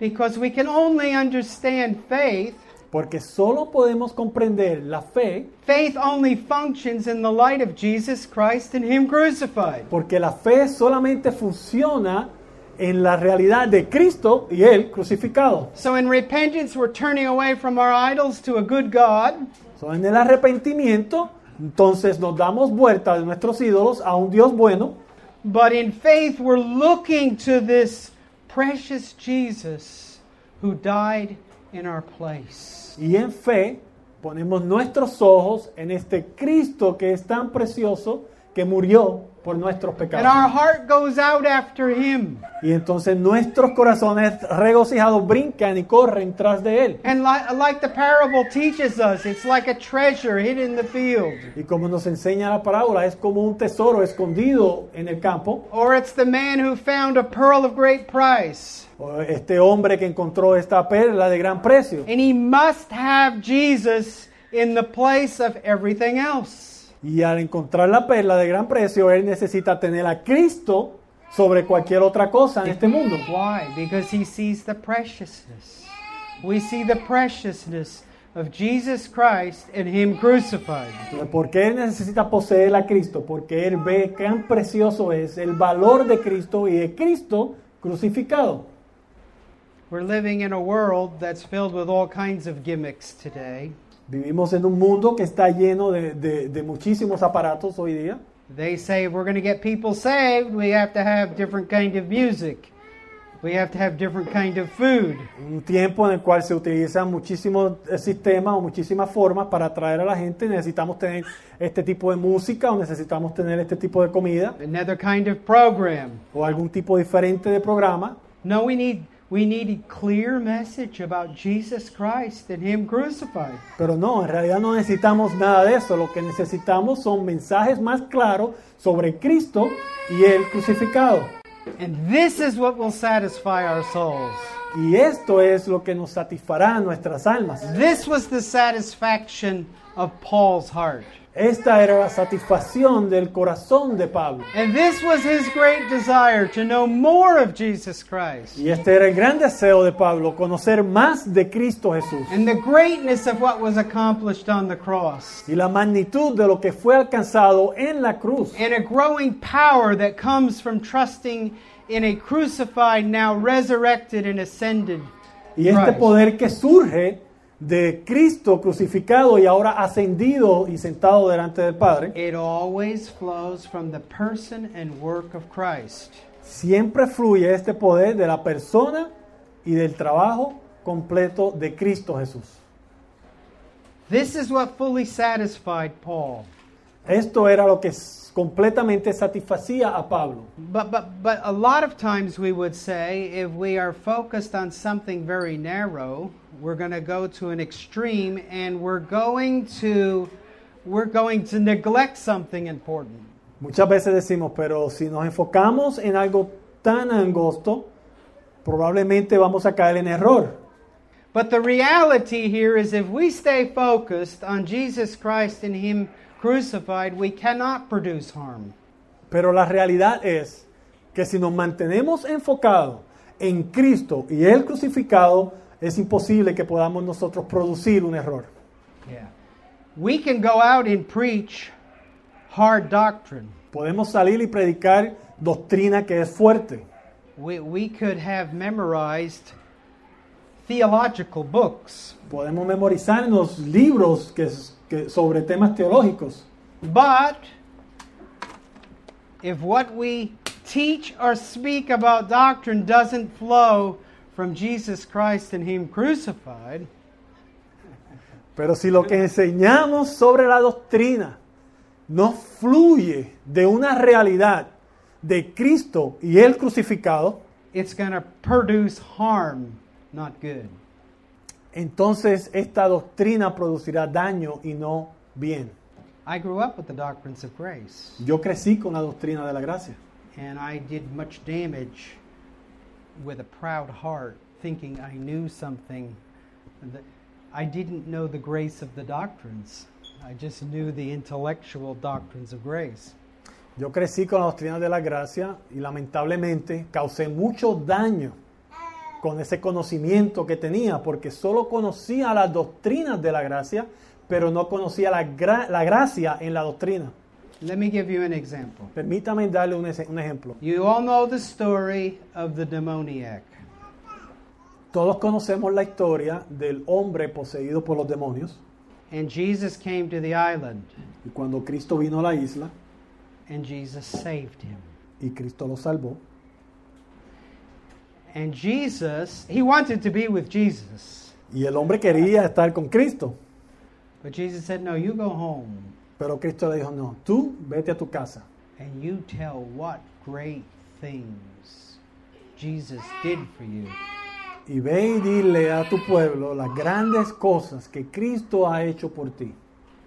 Because we can only understand faith. Porque solo podemos comprender la fe Faith only functions in the light of Jesus Christ and Him crucified. porque la fe solamente funciona en la realidad de Cristo y Él crucificado. So in repentance, we're turning away from our idols to a good God. So, en el arrepentimiento, entonces nos damos vuelta de nuestros ídolos a un Dios bueno, But in faith, we're looking to this precious Jesus who died in our place. y en fe ponemos nuestros ojos en este Cristo que es tan precioso que murió por nuestros And our heart goes out after Him. Y entonces nuestros corazones regocijados brincan y corren tras de Él. And li- like the parable teaches us, it's like a treasure hidden in the field. Y como nos enseña la parábola, es como un tesoro escondido en el campo. Or it's the man who found a pearl of great price. O Este hombre que encontró esta perla de gran precio. And he must have Jesus in the place of everything else. Y al encontrar la perla de gran precio, él necesita tener a Cristo sobre cualquier otra cosa en este mundo. Why? Because he sees the preciousness. We see the preciousness of Jesus Christ and Him crucified. ¿Por qué él necesita poseer a Cristo? Porque él ve cuán precioso es el valor de Cristo y de Cristo crucificado. We're living in a world that's filled with all kinds of gimmicks today. Vivimos en un mundo que está lleno de, de- de muchísimos aparatos hoy día. They say if we're going to get people saved, we have to have different kind of music. We have to have different kind of food. Un tiempo en el cual se utilizan muchísimos eh, sistemas o muchísimas formas para atraer a la gente. Necesitamos tener este tipo de música o necesitamos tener este tipo de comida Another kind of program. o algún tipo diferente de programa. No, we need we need a clear message about Jesus Christ and Him crucified. Pero no, en realidad no necesitamos nada de eso. Lo que necesitamos son mensajes más claros sobre Cristo y el crucificado. And this is what will satisfy our souls. Y esto es lo que nos satisfará nuestras almas. This was the satisfaction of Paul's heart. Esta era la satisfacción del corazón de Pablo. And this was his great desire to know more of Jesus Christ. Y este era el gran deseo de Pablo, conocer más de Cristo Jesús. And the greatness of what was accomplished on the cross. Y la magnitud de lo que fue alcanzado en la cruz. And a growing power that comes from trusting in a crucified, now resurrected and ascended Y este Christ. poder que surge de Cristo crucificado y ahora ascendido y sentado delante del Padre, It always flows from the person and work of Christ. siempre fluye este poder de la persona y del trabajo completo de Cristo Jesús. This is what fully satisfied Paul. Esto era lo que completamente satisfacía a Pablo. But, but, but a lot of times we would say if we are focused on something very narrow, we're going to go to an extreme and we're going to we're going to neglect something important. Muchas veces decimos, pero si nos enfocamos en algo tan angosto, probablemente vamos a caer en error. But the reality here is if we stay focused on Jesus Christ and him crucified, we cannot produce harm. Pero la realidad es que si nos mantenemos enfocados en Cristo y el crucificado, es imposible que podamos nosotros producir un error. Yeah. We can go out and preach hard doctrine. Podemos salir y predicar doctrina que es fuerte. We, we could have memorized theological books. Podemos memorizarnos libros que, que- sobre temas teológicos. But if what we teach or speak about doctrine doesn't flow from Jesus Christ and Him crucified, Pero si lo que enseñamos sobre la doctrina no fluye de una realidad de Cristo y el crucificado, it's going to produce harm, not good. entonces esta doctrina producirá daño y no bien. I grew up with the doctrines of grace, Yo crecí con la doctrina de la gracia and I did much damage with a proud heart, thinking I knew something. that I didn't know the grace of the doctrines. I just knew the intellectual doctrines of grace. Yo crecí con la doctrina de la gracia y lamentablemente causé mucho daño con ese conocimiento que tenía, porque solo conocía las doctrinas de la gracia, pero no conocía la, gra- la gracia en la doctrina. Let me give you an example. Permítame darle un, un ejemplo. You all know the story of the demoniac. Todos conocemos la historia del hombre poseído por los demonios And Jesus came to the island, y cuando Cristo vino a la isla and Jesus saved him. y Cristo lo salvó. And Jesus, he wanted to be with Jesus. Y el hombre quería estar con Cristo, But Jesus said, No, you go home pero Cristo le dijo, no, tú vete a tu casa and you tell what great things Jesus did for you. y ve y dile a tu pueblo las grandes cosas que Cristo ha hecho por ti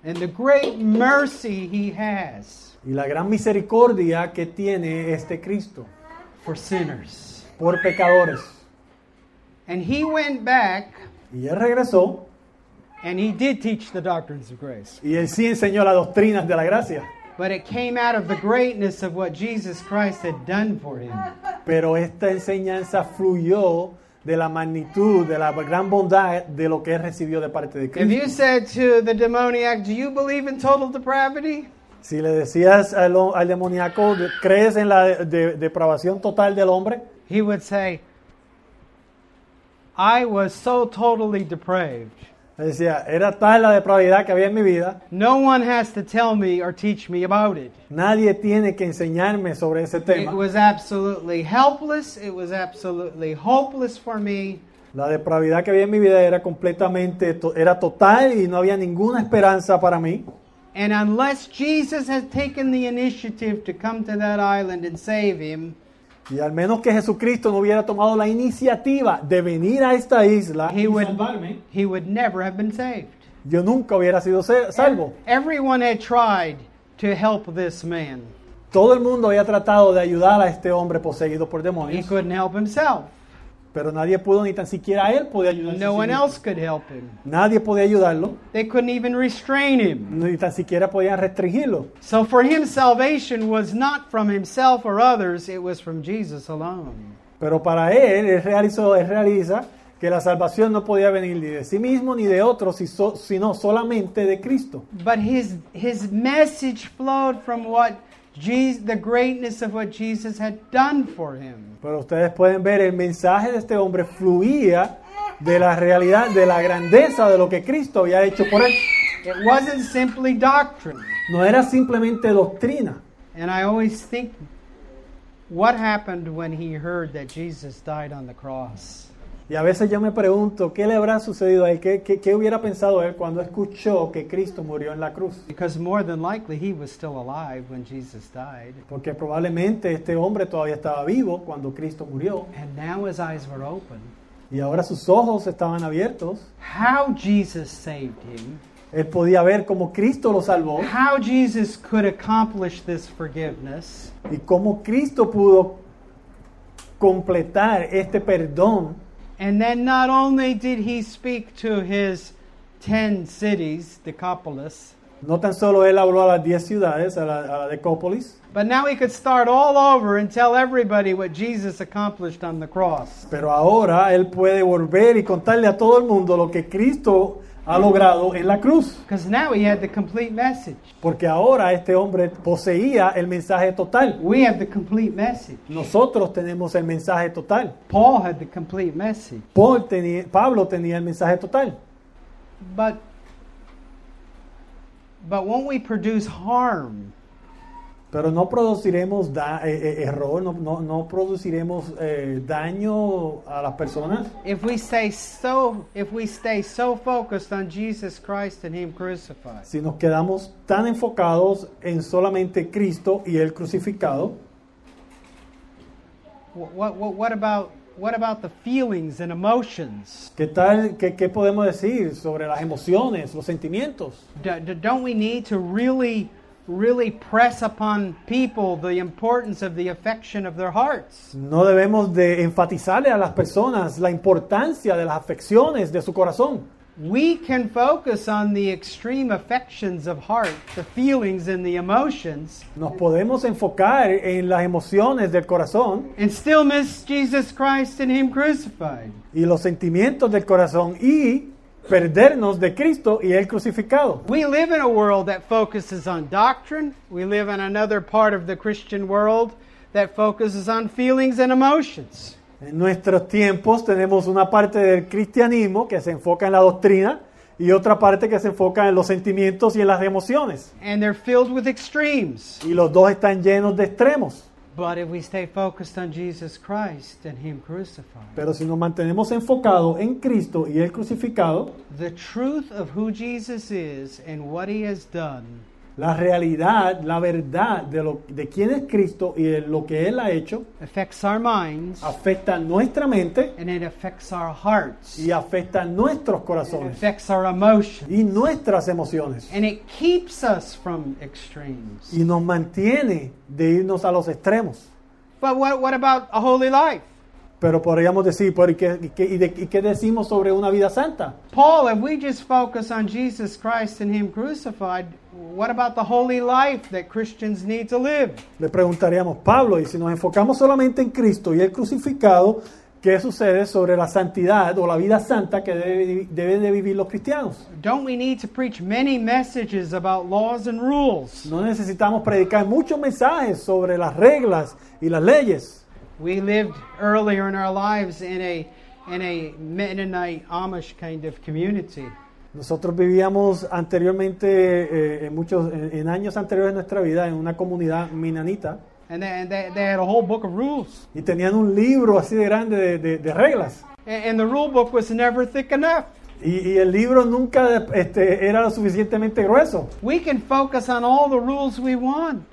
And the great mercy he has y la gran misericordia que tiene este Cristo for sinners. por pecadores. And he went back Y él regresó and he did teach the doctrines of grace. y él sí enseñó las doctrinas de la gracia, But it came out of the greatness of what Jesus Christ had done for him. pero esta enseñanza fluyó de la magnitud, de la gran bondad de lo que él recibió de parte de Cristo. If you said to the demoniac, Do you believe in total depravity? Si le decías al, al demoníaco, ¿crees en la de- de- depravación total del hombre? He would say, I was so totally depraved. Decía, era tal la depravidad que había en mi vida, No one has to tell me or teach me about it. nadie tiene que enseñarme sobre ese It tema. was absolutely helpless. It was absolutely hopeless for me. La depravidad que había en mi vida era completamente, era total y no había ninguna esperanza para mí. And unless Jesus had taken the initiative to come to that island and save him, Y al menos que Jesucristo no hubiera tomado la iniciativa de venir a esta isla he y would, salvarme, he would never have been saved. yo nunca hubiera sido salvo. Everyone had tried to help this man. Todo el mundo había tratado de ayudar a este hombre poseído por He demonios, couldn't help himself. Pero nadie pudo, ni tan siquiera él podía ayudarse. No one else could help him. Nadie podía ayudarlo, They couldn't even restrain him. ni tan siquiera podían restringirlo. So for him, salvation was not from himself or others, it was from Jesus alone. Pero para él, él, realizó, él realiza que la salvación no podía venir ni de sí mismo ni de otros, sino solamente de Cristo. But his, his message flowed from what the greatness of what Jesus had done for him. Pero ustedes pueden ver, el mensaje de este hombre fluía de la realidad, de la grandeza de lo que Cristo había hecho por él. It wasn't simply doctrine. No era simplemente doctrina. And I always think, what happened when he heard that Jesus died on the cross? Y a veces yo me pregunto, ¿qué le habrá sucedido a él? ¿Qué, qué, qué hubiera pensado él cuando escuchó que Cristo murió en la cruz? Because more than likely he was still alive when Jesus died. Porque probablemente este hombre todavía estaba vivo cuando Cristo murió. And now his eyes were open. Y ahora sus ojos estaban abiertos. How Jesus saved him, Él podía ver cómo Cristo lo salvó how Jesus could accomplish this forgiveness, y cómo Cristo pudo completar este perdón. And then not only did he speak to his ten cities, Decapolis, No tan solo él habló a las 10 ciudades, a la, a la Decópolis, but now he could start all over and tell everybody what Jesus accomplished on the cross. pero ahora él puede volver y contarle a todo el mundo lo que Cristo ha logrado en la cruz. Because now he had the complete message. Porque ahora este hombre poseía el mensaje total. We have the complete message. Nosotros tenemos el mensaje total. Paul had the complete message. Paul tenía- Pablo tenía el mensaje total. But but when we produce harm, Pero no produciremos da- eh, eh, error, no, no- no produciremos eh, daño a las personas. if we stay so if we stay so focused on Jesus Christ and him crucified, Si nos quedamos tan enfocados en solamente Cristo y el crucificado, wh- what what, what about what about the feelings and emotions? ¿qué tal? ¿Qué, qué podemos decir sobre las emociones, los sentimientos? D- d- don't we need to really really press upon people the importance of the affection of their hearts? No debemos de enfatizarle a las personas la importancia de las afecciones de su corazón. We can focus on the extreme affections of heart, the feelings and the emotions, Nos podemos enfocar en las emociones del corazón and still miss Jesus Christ and Him crucified. y los sentimientos del corazón y perdernos de Cristo y el crucificado. We live in a world that focuses on doctrine. We live in another part of the Christian world that focuses on feelings and emotions. En nuestros tiempos tenemos una parte del cristianismo que se enfoca en la doctrina y otra parte que se enfoca en los sentimientos y en las emociones. And they're filled with extremes. Y los dos están llenos de extremos. But if we stay focused on Jesus Christ and Him crucified, Pero si nos mantenemos enfocados en Cristo y el crucificado, the truth of who Jesus is and what He has done la realidad, la verdad de, lo, de quién es Cristo y de lo que Él ha hecho, affects our minds afecta nuestra mente and it affects our hearts. y afecta nuestros It corazones affects our emotions. y nuestras emociones. And it keeps us from extremes. Y nos mantiene de irnos a los extremos. But what, what about a holy life? Pero podríamos decir, ¿pero ¿y, qué, y qué- y de- y qué decimos sobre una vida santa? Paul, if we just focus on Jesus Christ and Him crucified, what about the holy life that Christians need to live? Le preguntaríamos, Pablo, y si nos enfocamos solamente en Cristo y el crucificado, ¿qué sucede sobre la santidad o la vida santa que debe- deben de vivir los cristianos? Don't we need to preach many messages about laws and rules? No necesitamos predicar muchos mensajes sobre las reglas y las leyes. We lived earlier in our lives in a in a Mennonite Amish kind of community. Nosotros vivíamos anteriormente, eh, en, muchos, en, en años anteriores de nuestra vida, en una comunidad minanita And they, and they, they had a whole book of rules. y tenían un libro así de grande de, de- de reglas. And, and the rule book was never thick enough. Y, y el libro nunca este, era lo suficientemente grueso. We can focus on all the rules we want.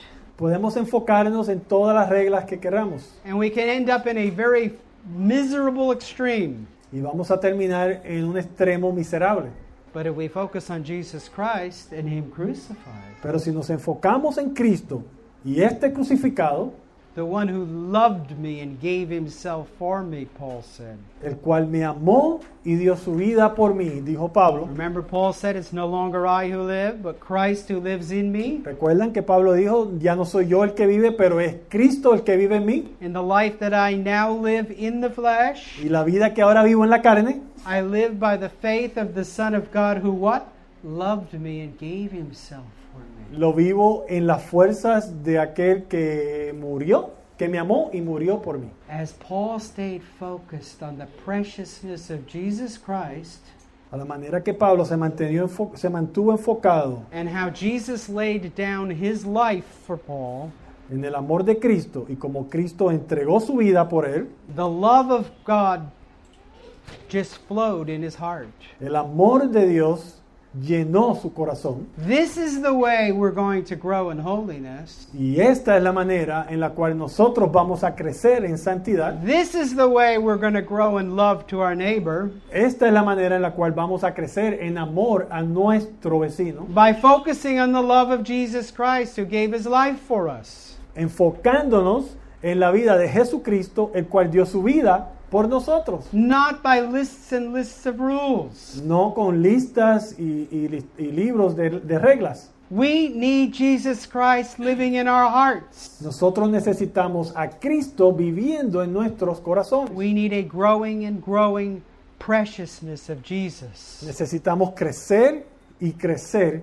Podemos enfocarnos en todas las reglas que queramos And we can end up in a very miserable extreme. y vamos a terminar en un extremo miserable. But if we focus on Jesus Christ and Him crucified, Pero si nos enfocamos en Cristo y este crucificado, the one who loved me and gave Himself for me, Paul said. el cual me amó y dio su vida por mí, dijo Pablo. Remember, Paul said, It's no longer I who live, but Christ who lives in me. Recuerdan que Pablo dijo, ya no soy yo el que vive, pero es Cristo el que vive en mí. In the life that I now live in the flesh, Y la vida que ahora vivo en la carne, I live by the faith of the Son of God who what? Loved me and gave Himself. Lo vivo en las fuerzas de aquel que murió, que me amó y murió por mí. As Paul stayed focused on the preciousness of Jesus Christ A la manera que Pablo se, mantenió enfo- se mantuvo enfocado and how Jesus laid down his life for Paul, en el amor de Cristo y como Cristo entregó su vida por él, the love of God just flowed in his heart. el amor de Dios llenó su corazón. This is the way we're going to grow in holiness. Y esta es la manera en la cual nosotros vamos a crecer en santidad. This is the way we're going to grow in love to our neighbor Esta es la manera en la cual vamos a crecer en amor a nuestro vecino, by focusing on the love of Jesus Christ who gave his life for us. enfocándonos en la vida de Jesucristo, el cual dio su vida por nosotros. Not by lists and lists of rules. No con listas y, y li- y libros de, de reglas. We need Jesus Christ living in our hearts. Nosotros necesitamos a Cristo viviendo en nuestros corazones. We need a growing and growing preciousness of Jesus. Necesitamos crecer y crecer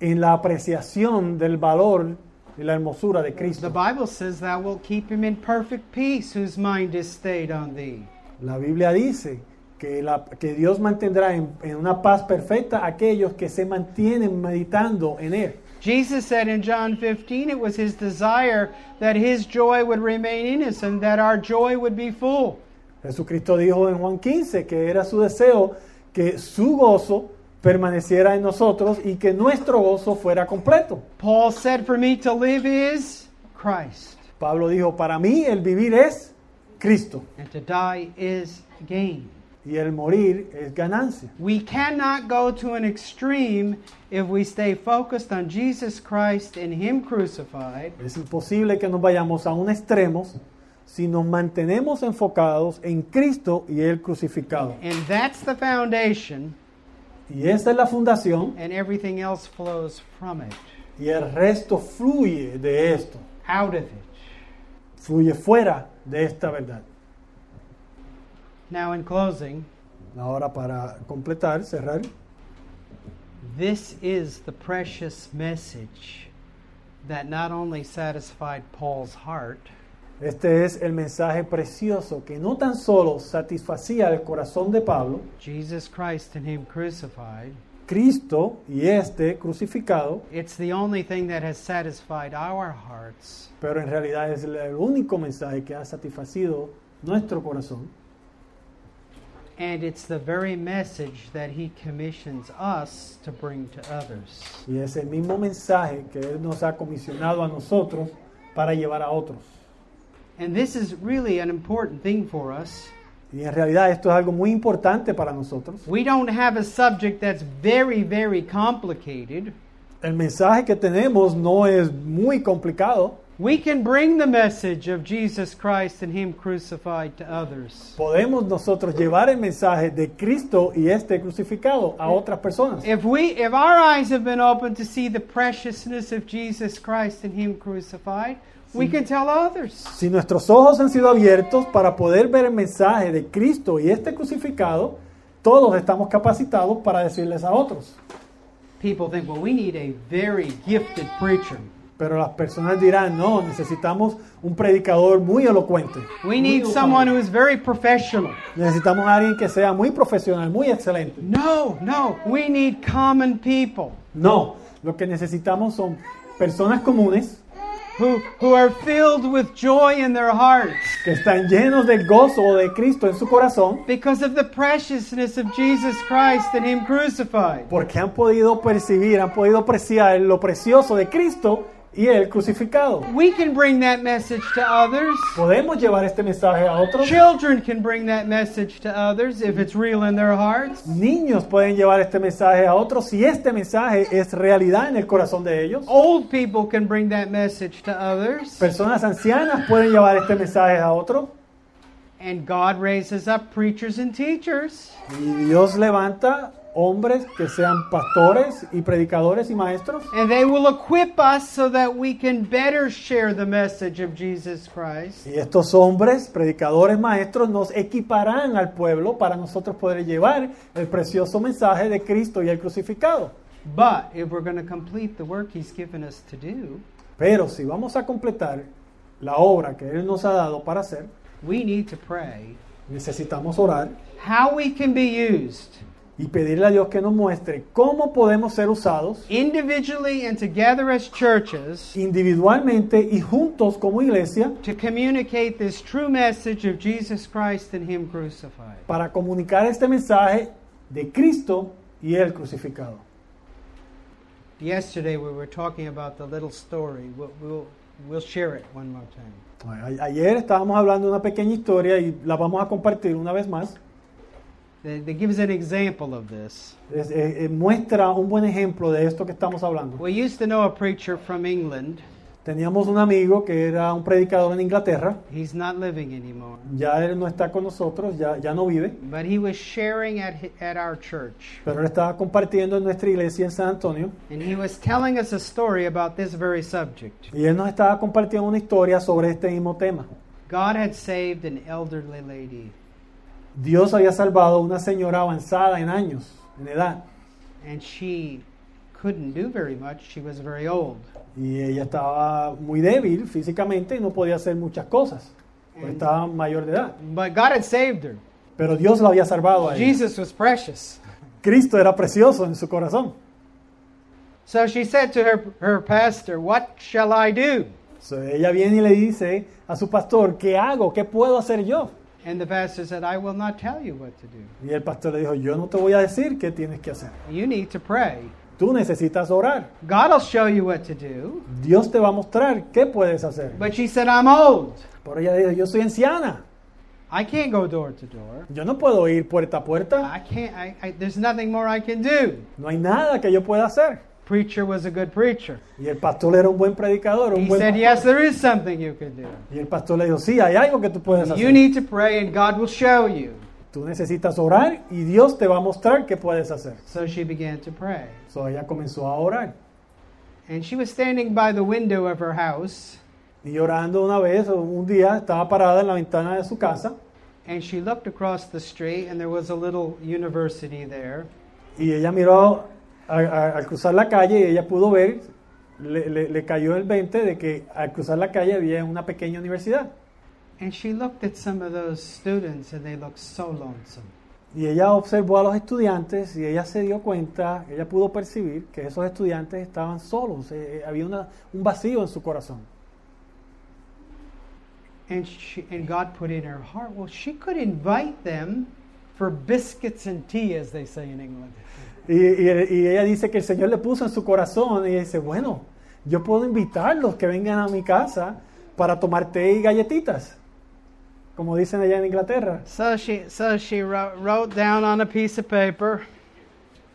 en la apreciación del valor y la hermosura de The Bible says thou wilt keep him in perfect peace whose mind is stayed on thee. La Biblia dice que, la- que Dios mantendrá en, en una paz perfecta a aquellos que se mantienen meditando en Él. Jesus said in John 15 it was his desire that his joy would remain in us and that our joy would be full. Jesucristo dijo en Juan 15 que era su deseo que su gozo permaneciera en nosotros y que nuestro gozo fuera completo. Paul said, For me to live is Christ, Pablo dijo, para mí el vivir es Cristo and to die is gain. y el morir es ganancia. We cannot go to an extreme if we stay focused on Jesus Christ and Him crucified Es imposible que nos vayamos a un extremo si nos mantenemos enfocados en Cristo y el crucificado. And that's the foundation, Y esa es la fundación and everything else flows from it, y el resto fluye de esto, out of it. fluye fuera de esta verdad. Now, in closing, Ahora para completar, cerrar, this is the precious message that not only satisfied Paul's heart, este es el mensaje precioso que no tan solo satisfacía el corazón de Pablo, Jesus Christ and Him crucified, Cristo y este crucificado, it's the only thing that has satisfied our hearts. pero en realidad es el único mensaje que ha satisfacido nuestro corazón. And it's the very message that he commissions us to bring to others. Y es el mismo mensaje que Él nos ha comisionado a nosotros para llevar a otros. And this is really an important thing for us. Y en realidad esto es algo muy importante para nosotros. We don't have a subject that's very, very complicated. El mensaje que tenemos no es muy complicado. We can bring the message of Jesus Christ and Him crucified to others. Podemos nosotros llevar el mensaje de Cristo y este crucificado a otras personas. If we if our eyes have been opened to see the preciousness of Jesus Christ and Him crucified, we can tell others. Si nuestros ojos han sido abiertos para poder ver el mensaje de Cristo y este crucificado, todos estamos capacitados para decirles a otros. People think, well, we need a very gifted preacher. Pero las personas dirán, no, necesitamos un predicador muy elocuente. We need someone who is very professional. Necesitamos a alguien que sea muy profesional, muy excelente. No, no, we need common people No, lo que necesitamos son personas comunes who, who are filled with joy in their hearts que están llenos del gozo de Cristo en su corazón because of the preciousness of Jesus Christ and Him crucified. porque han podido percibir, han podido apreciar lo precioso de Cristo y el crucificado. We can bring that message to others. Podemos llevar este mensaje a otros. Children can bring that message to others if it's real in their hearts. Niños pueden llevar este mensaje a otros si este mensaje es realidad en el corazón de ellos. Old people can bring that message to others. Personas ancianas pueden llevar este mensaje a otros. And God raises up preachers and teachers. Y Dios levanta hombres que sean pastores y predicadores y maestros. And they will equip us so that we can better share the message of Jesus Christ. Y estos hombres, predicadores, maestros, nos equiparán al pueblo para nosotros poder llevar el precioso mensaje de Cristo y el crucificado. But if we're going to complete the work He's given us to do, Pero si vamos a completar la obra que Él nos ha dado para hacer, we need to pray necesitamos orar how we can be used y pedirle a Dios que nos muestre cómo podemos ser usados individually and together as churches individualmente y juntos como iglesia to communicate this true message of Jesus Christ and Him crucified. para comunicar este mensaje de Cristo y el crucificado. Yesterday we were talking about the little story. We'll, we'll, we'll share it one more time. Ayer estábamos hablando de una pequeña historia y la vamos a compartir una vez más. That, gives an example of this. Es- eh, eh, muestra un buen ejemplo de esto que estamos hablando. We used to know a preacher from England Teníamos un amigo que era un predicador en Inglaterra, He's not living anymore. ya él no está con nosotros, ya, ya no vive, But he was sharing at, at our church. pero él estaba compartiendo en nuestra iglesia en San Antonio And he was telling us a story about this very subject. y él nos estaba compartiendo una historia sobre este mismo tema. God had saved an elderly lady, Dios había salvado a una señora avanzada en años, en edad, and she couldn't do very much. She was very old. y ella estaba muy débil físicamente y no podía hacer muchas cosas, porque And- estaba mayor de edad. But God had saved her. Pero Dios la había salvado a ella. Jesus was precious. Cristo era precioso en su corazón. So she said to her, her pastor, What shall I do? So, ella viene y le dice a su pastor, ¿qué hago? ¿Qué puedo hacer yo? And the pastor said, I will not tell you what to do. Y el pastor le dijo, yo no te voy a decir qué tienes que hacer. You need to pray. Tú necesitas orar. God will show you what to do. Dios te va a mostrar qué puedes hacer. But she said, I'm old. Pero ella dijo, yo soy anciana. I can't go door to door. Yo no puedo ir puerta a puerta. I can't, I, I, there's nothing more I can do. No hay nada que yo pueda hacer. Preacher was a good preacher. Y el pastor era un buen predicador, un He buen said, pastor. Yes, there is something you can do. Y el pastor le dijo, sí, hay algo que tú puedes You hacer. need to pray and God will show you. Tú necesitas orar y Dios te va a mostrar qué puedes hacer. So she began to pray. So ella comenzó a orar. And she was standing by the window of her house Y orando una vez, un día, estaba parada en la ventana de su casa and she looked across the street and there was a little university there. y ella miró a- a- al cruzar la calle y ella pudo ver, le, le- le cayó el 20 de que al cruzar la calle había una pequeña universidad. And she looked at some of those students and they looked so lonesome. Y ella observó a los estudiantes y ella se dio cuenta, ella pudo percibir que esos estudiantes estaban solos, eh, eh, había una- un vacío en su corazón. And, she, and God put in her heart, well, she could invite them for biscuits and tea, as they say in England. Y, y- y ella dice que el Señor le puso en su corazón y dice, bueno, yo puedo invitarlos que vengan a mi casa para tomar té y galletitas, como dicen allá en Inglaterra. So she, so she wrote, wrote down on a piece of paper,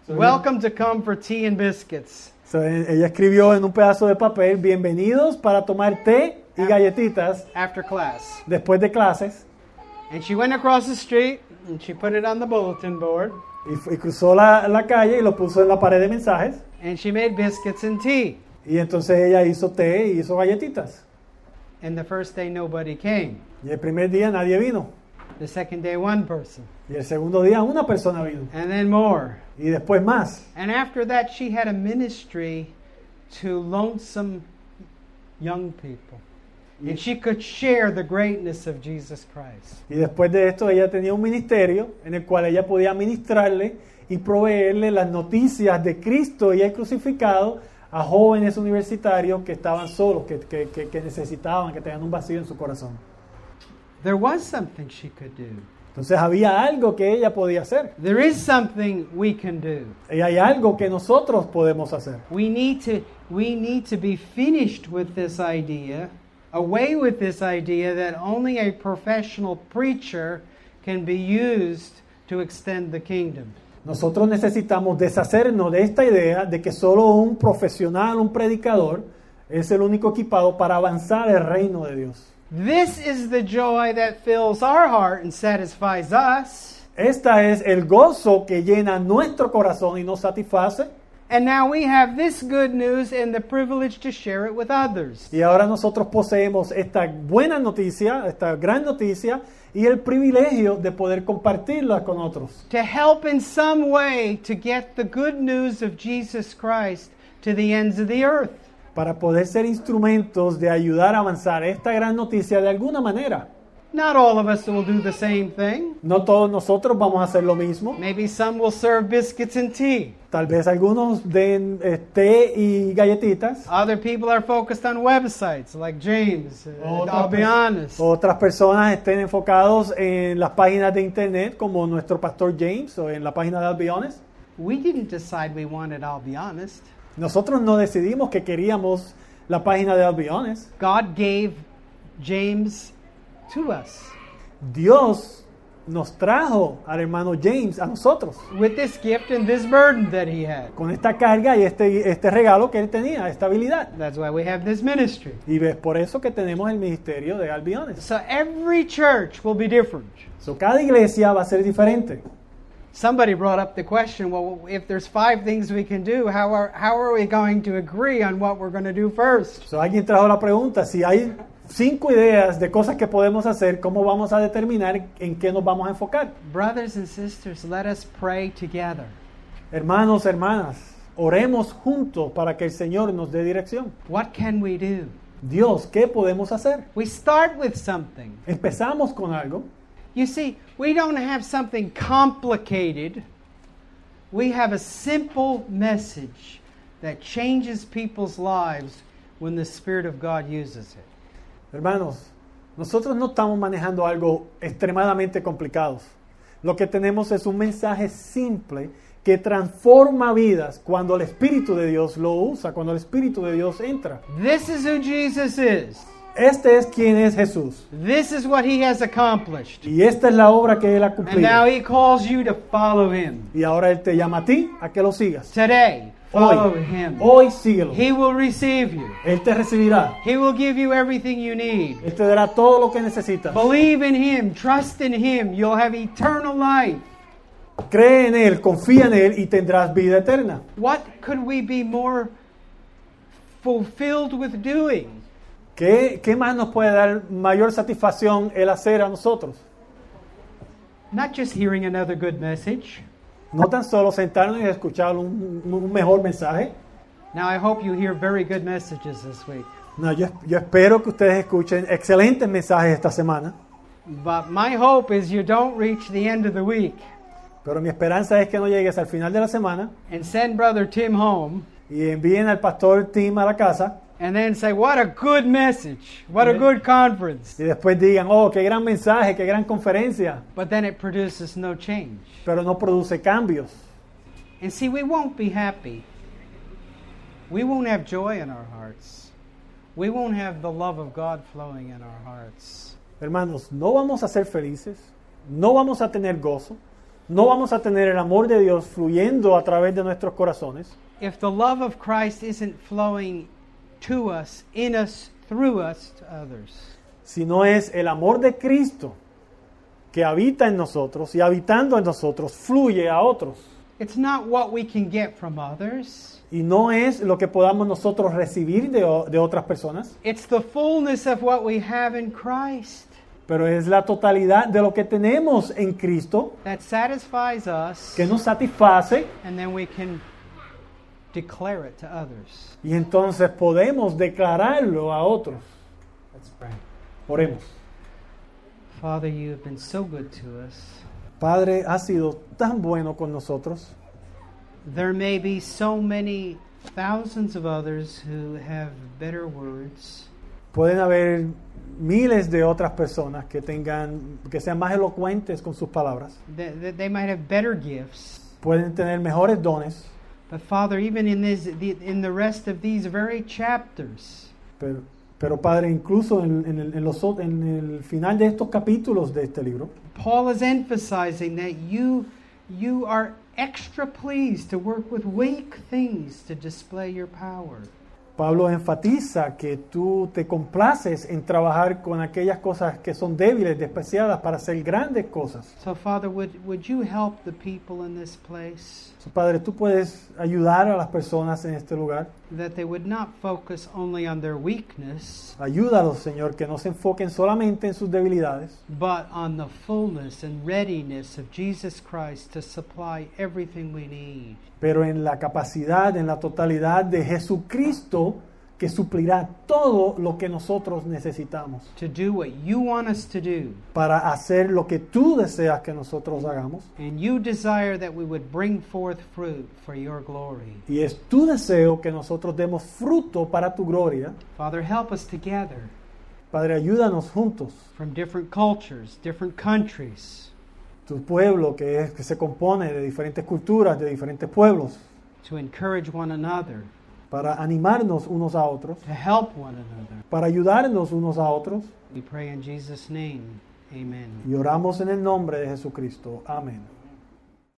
So Welcome to come for tea and biscuits. So, e- ella escribió en un pedazo de papel, bienvenidos para tomar té y galletitas after class. después de clases. And she went across the street and she put it on the bulletin board Y, y cruzó la, la calle y lo puso en la pared de mensajes. and she made biscuits and tea. Y entonces ella hizo té y hizo galletitas. And the first day nobody came. Y el primer día nadie vino. The second day one person. Y el segundo día una persona vino. And then more. Y después más. And after that she had a ministry to lonesome young people. And she could share the greatness of Jesus Christ. Y después de esto ella tenía un ministerio en el cual ella podía ministrarle y proveerle las noticias de Cristo y el crucificado a jóvenes universitarios que estaban solos, que, que- que- que necesitaban, que tenían un vacío en su corazón. There was something she could do. Entonces había algo que ella podía hacer. There is something we can do. Y hay algo que nosotros podemos hacer. We need to we need to be finished with this idea, away with this idea that only a professional preacher can be used to extend the kingdom. Nosotros necesitamos deshacernos de esta idea de que solo un profesional, un predicador, es el único equipado para avanzar el reino de Dios. This is the joy that fills our heart and satisfies us. Esta es el gozo que llena nuestro corazón y nos satisface. And now we have this good news and the privilege to share it with others. Y ahora nosotros poseemos esta buena noticia, esta gran noticia y el privilegio de poder compartirla con otros. To help in some way to get the good news of Jesus Christ to the ends of the earth. Para poder ser instrumentos de ayudar a avanzar esta gran noticia de alguna manera. Not all of us will do the same thing. No todos nosotros vamos a hacer lo mismo. Maybe some will serve biscuits and tea. Tal vez algunos den eh, té y galletitas. Other people are focused on websites like James. uh, Otras I'll be honest. Otras personas estén enfocados en las páginas de internet como nuestro pastor James o en la página de I'll Be Honest. We didn't decide we wanted, I'll be honest. Nosotros no decidimos que queríamos la página de I'll Be Honest. God gave James to us. Dios nos trajo al hermano James a nosotros with this gift and this burden that he had. con esta carga y este, este regalo que él tenía, esta habilidad. That's why we have this ministry. Y es por eso que tenemos el ministerio de Albiones. So every church will be different. So, cada iglesia va a ser diferente. Somebody brought up the question, well, if there's five things we can do, how are, how are we going to agree on what we're going to do first? So, alguien trajo la pregunta, si hay cinco ideas de cosas que podemos hacer, ¿cómo vamos a determinar en qué nos vamos a enfocar? Brothers and sisters, let us pray together. Hermanos, hermanas, oremos juntos para que el Señor nos dé dirección. What can we do? Dios, ¿qué podemos hacer? We start with something. Empezamos con algo. You see, we don't have something complicated. We have a simple message that changes people's lives when the Spirit of God uses it. Hermanos, nosotros no estamos manejando algo extremadamente complicado. Lo que tenemos es un mensaje simple que transforma vidas cuando el Espíritu de Dios lo usa, cuando el Espíritu de Dios entra. This is who Jesus is. Este es quien es Jesús. This is what he has accomplished. Y esta es la obra que Él ha And cumplido. now he calls you to follow him. Y ahora Él te llama a ti a que lo sigas. Today, follow Hoy, him. hoy síguelo. He will receive you. Él te recibirá. He will give you everything you need. Él te dará todo lo que necesitas. Believe in him, trust in him. You'll have eternal life. Cree en Él, confía en Él y tendrás vida eterna. What could we be more fulfilled with doing? ¿Qué, qué más nos puede dar mayor satisfacción el hacer a nosotros? Not just hearing another good message. No tan solo sentarnos y escuchar un, un mejor mensaje. Now, I hope you hear very good messages this week. No, yo, yo espero que ustedes escuchen excelentes mensajes esta semana. But my hope is you don't reach the end of the week Pero mi esperanza es que no llegues al final de la semana and send Brother Tim home y envíen al pastor Tim a la casa and then say, What a good message. What a good conference. y después digan, oh, qué gran mensaje, qué gran conferencia, But then it produces no change. pero no produce cambios. And see, we won't be happy. We won't have joy in our hearts. We won't have the love of God flowing in our hearts. Hermanos, no vamos a ser felices, no vamos a tener gozo, no vamos a tener el amor de Dios fluyendo a través de nuestros corazones If the love of Christ isn't flowing to us, in us, through us to others. si no es el amor de Cristo que habita en nosotros y habitando en nosotros fluye a otros. It's not what we can get from others. Y no es lo que podamos nosotros recibir de, de otras personas, It's the fullness of what we have in Christ pero es la totalidad de lo que tenemos en Cristo that satisfies us, que nos satisface and then we can declare it to others. y entonces podemos declararlo a otros. Let's pray. Oremos. Father, you have been so good to us. Padre, ha sido tan bueno con nosotros. There may be so many thousands of others who have better words, Pueden haber miles de otras personas que tengan, que sean más elocuentes con sus palabras. that they might have better gifts. Pueden tener mejores dones, But Father, even in this, the, in the rest of these very chapters, pero, pero Padre, incluso en, en el, en los en el final de estos capítulos de este libro, Paul is emphasizing that you, you are extra pleased to work with weak things to display your power. Pablo enfatiza que tú te complaces en trabajar con aquellas cosas que son débiles, despreciadas, para hacer grandes cosas. So, Father, would, would you help the people in this place So, Padre, tú puedes ayudar a las personas en este lugar. that they would not focus only on their weakness, Ayúdalos, Señor, que no se enfoquen solamente en sus debilidades, but on the fullness and readiness of Jesus Christ to supply everything we need. pero en la capacidad, en la totalidad de Jesucristo que suplirá todo lo que nosotros necesitamos To do what you want us to do. para hacer lo que tú deseas que nosotros hagamos. And you desire that we would bring forth fruit for your glory. Y es tu deseo que nosotros demos fruto para tu gloria. Father, help us together Padre, ayúdanos juntos, from different cultures, different countries, tu pueblo que, es, que se compone de diferentes culturas, de diferentes pueblos, to encourage one another, para animarnos unos a otros, to help one another. para ayudarnos unos a otros. We pray in Jesus' name. Amen. Y oramos en el nombre de Jesucristo. Amén.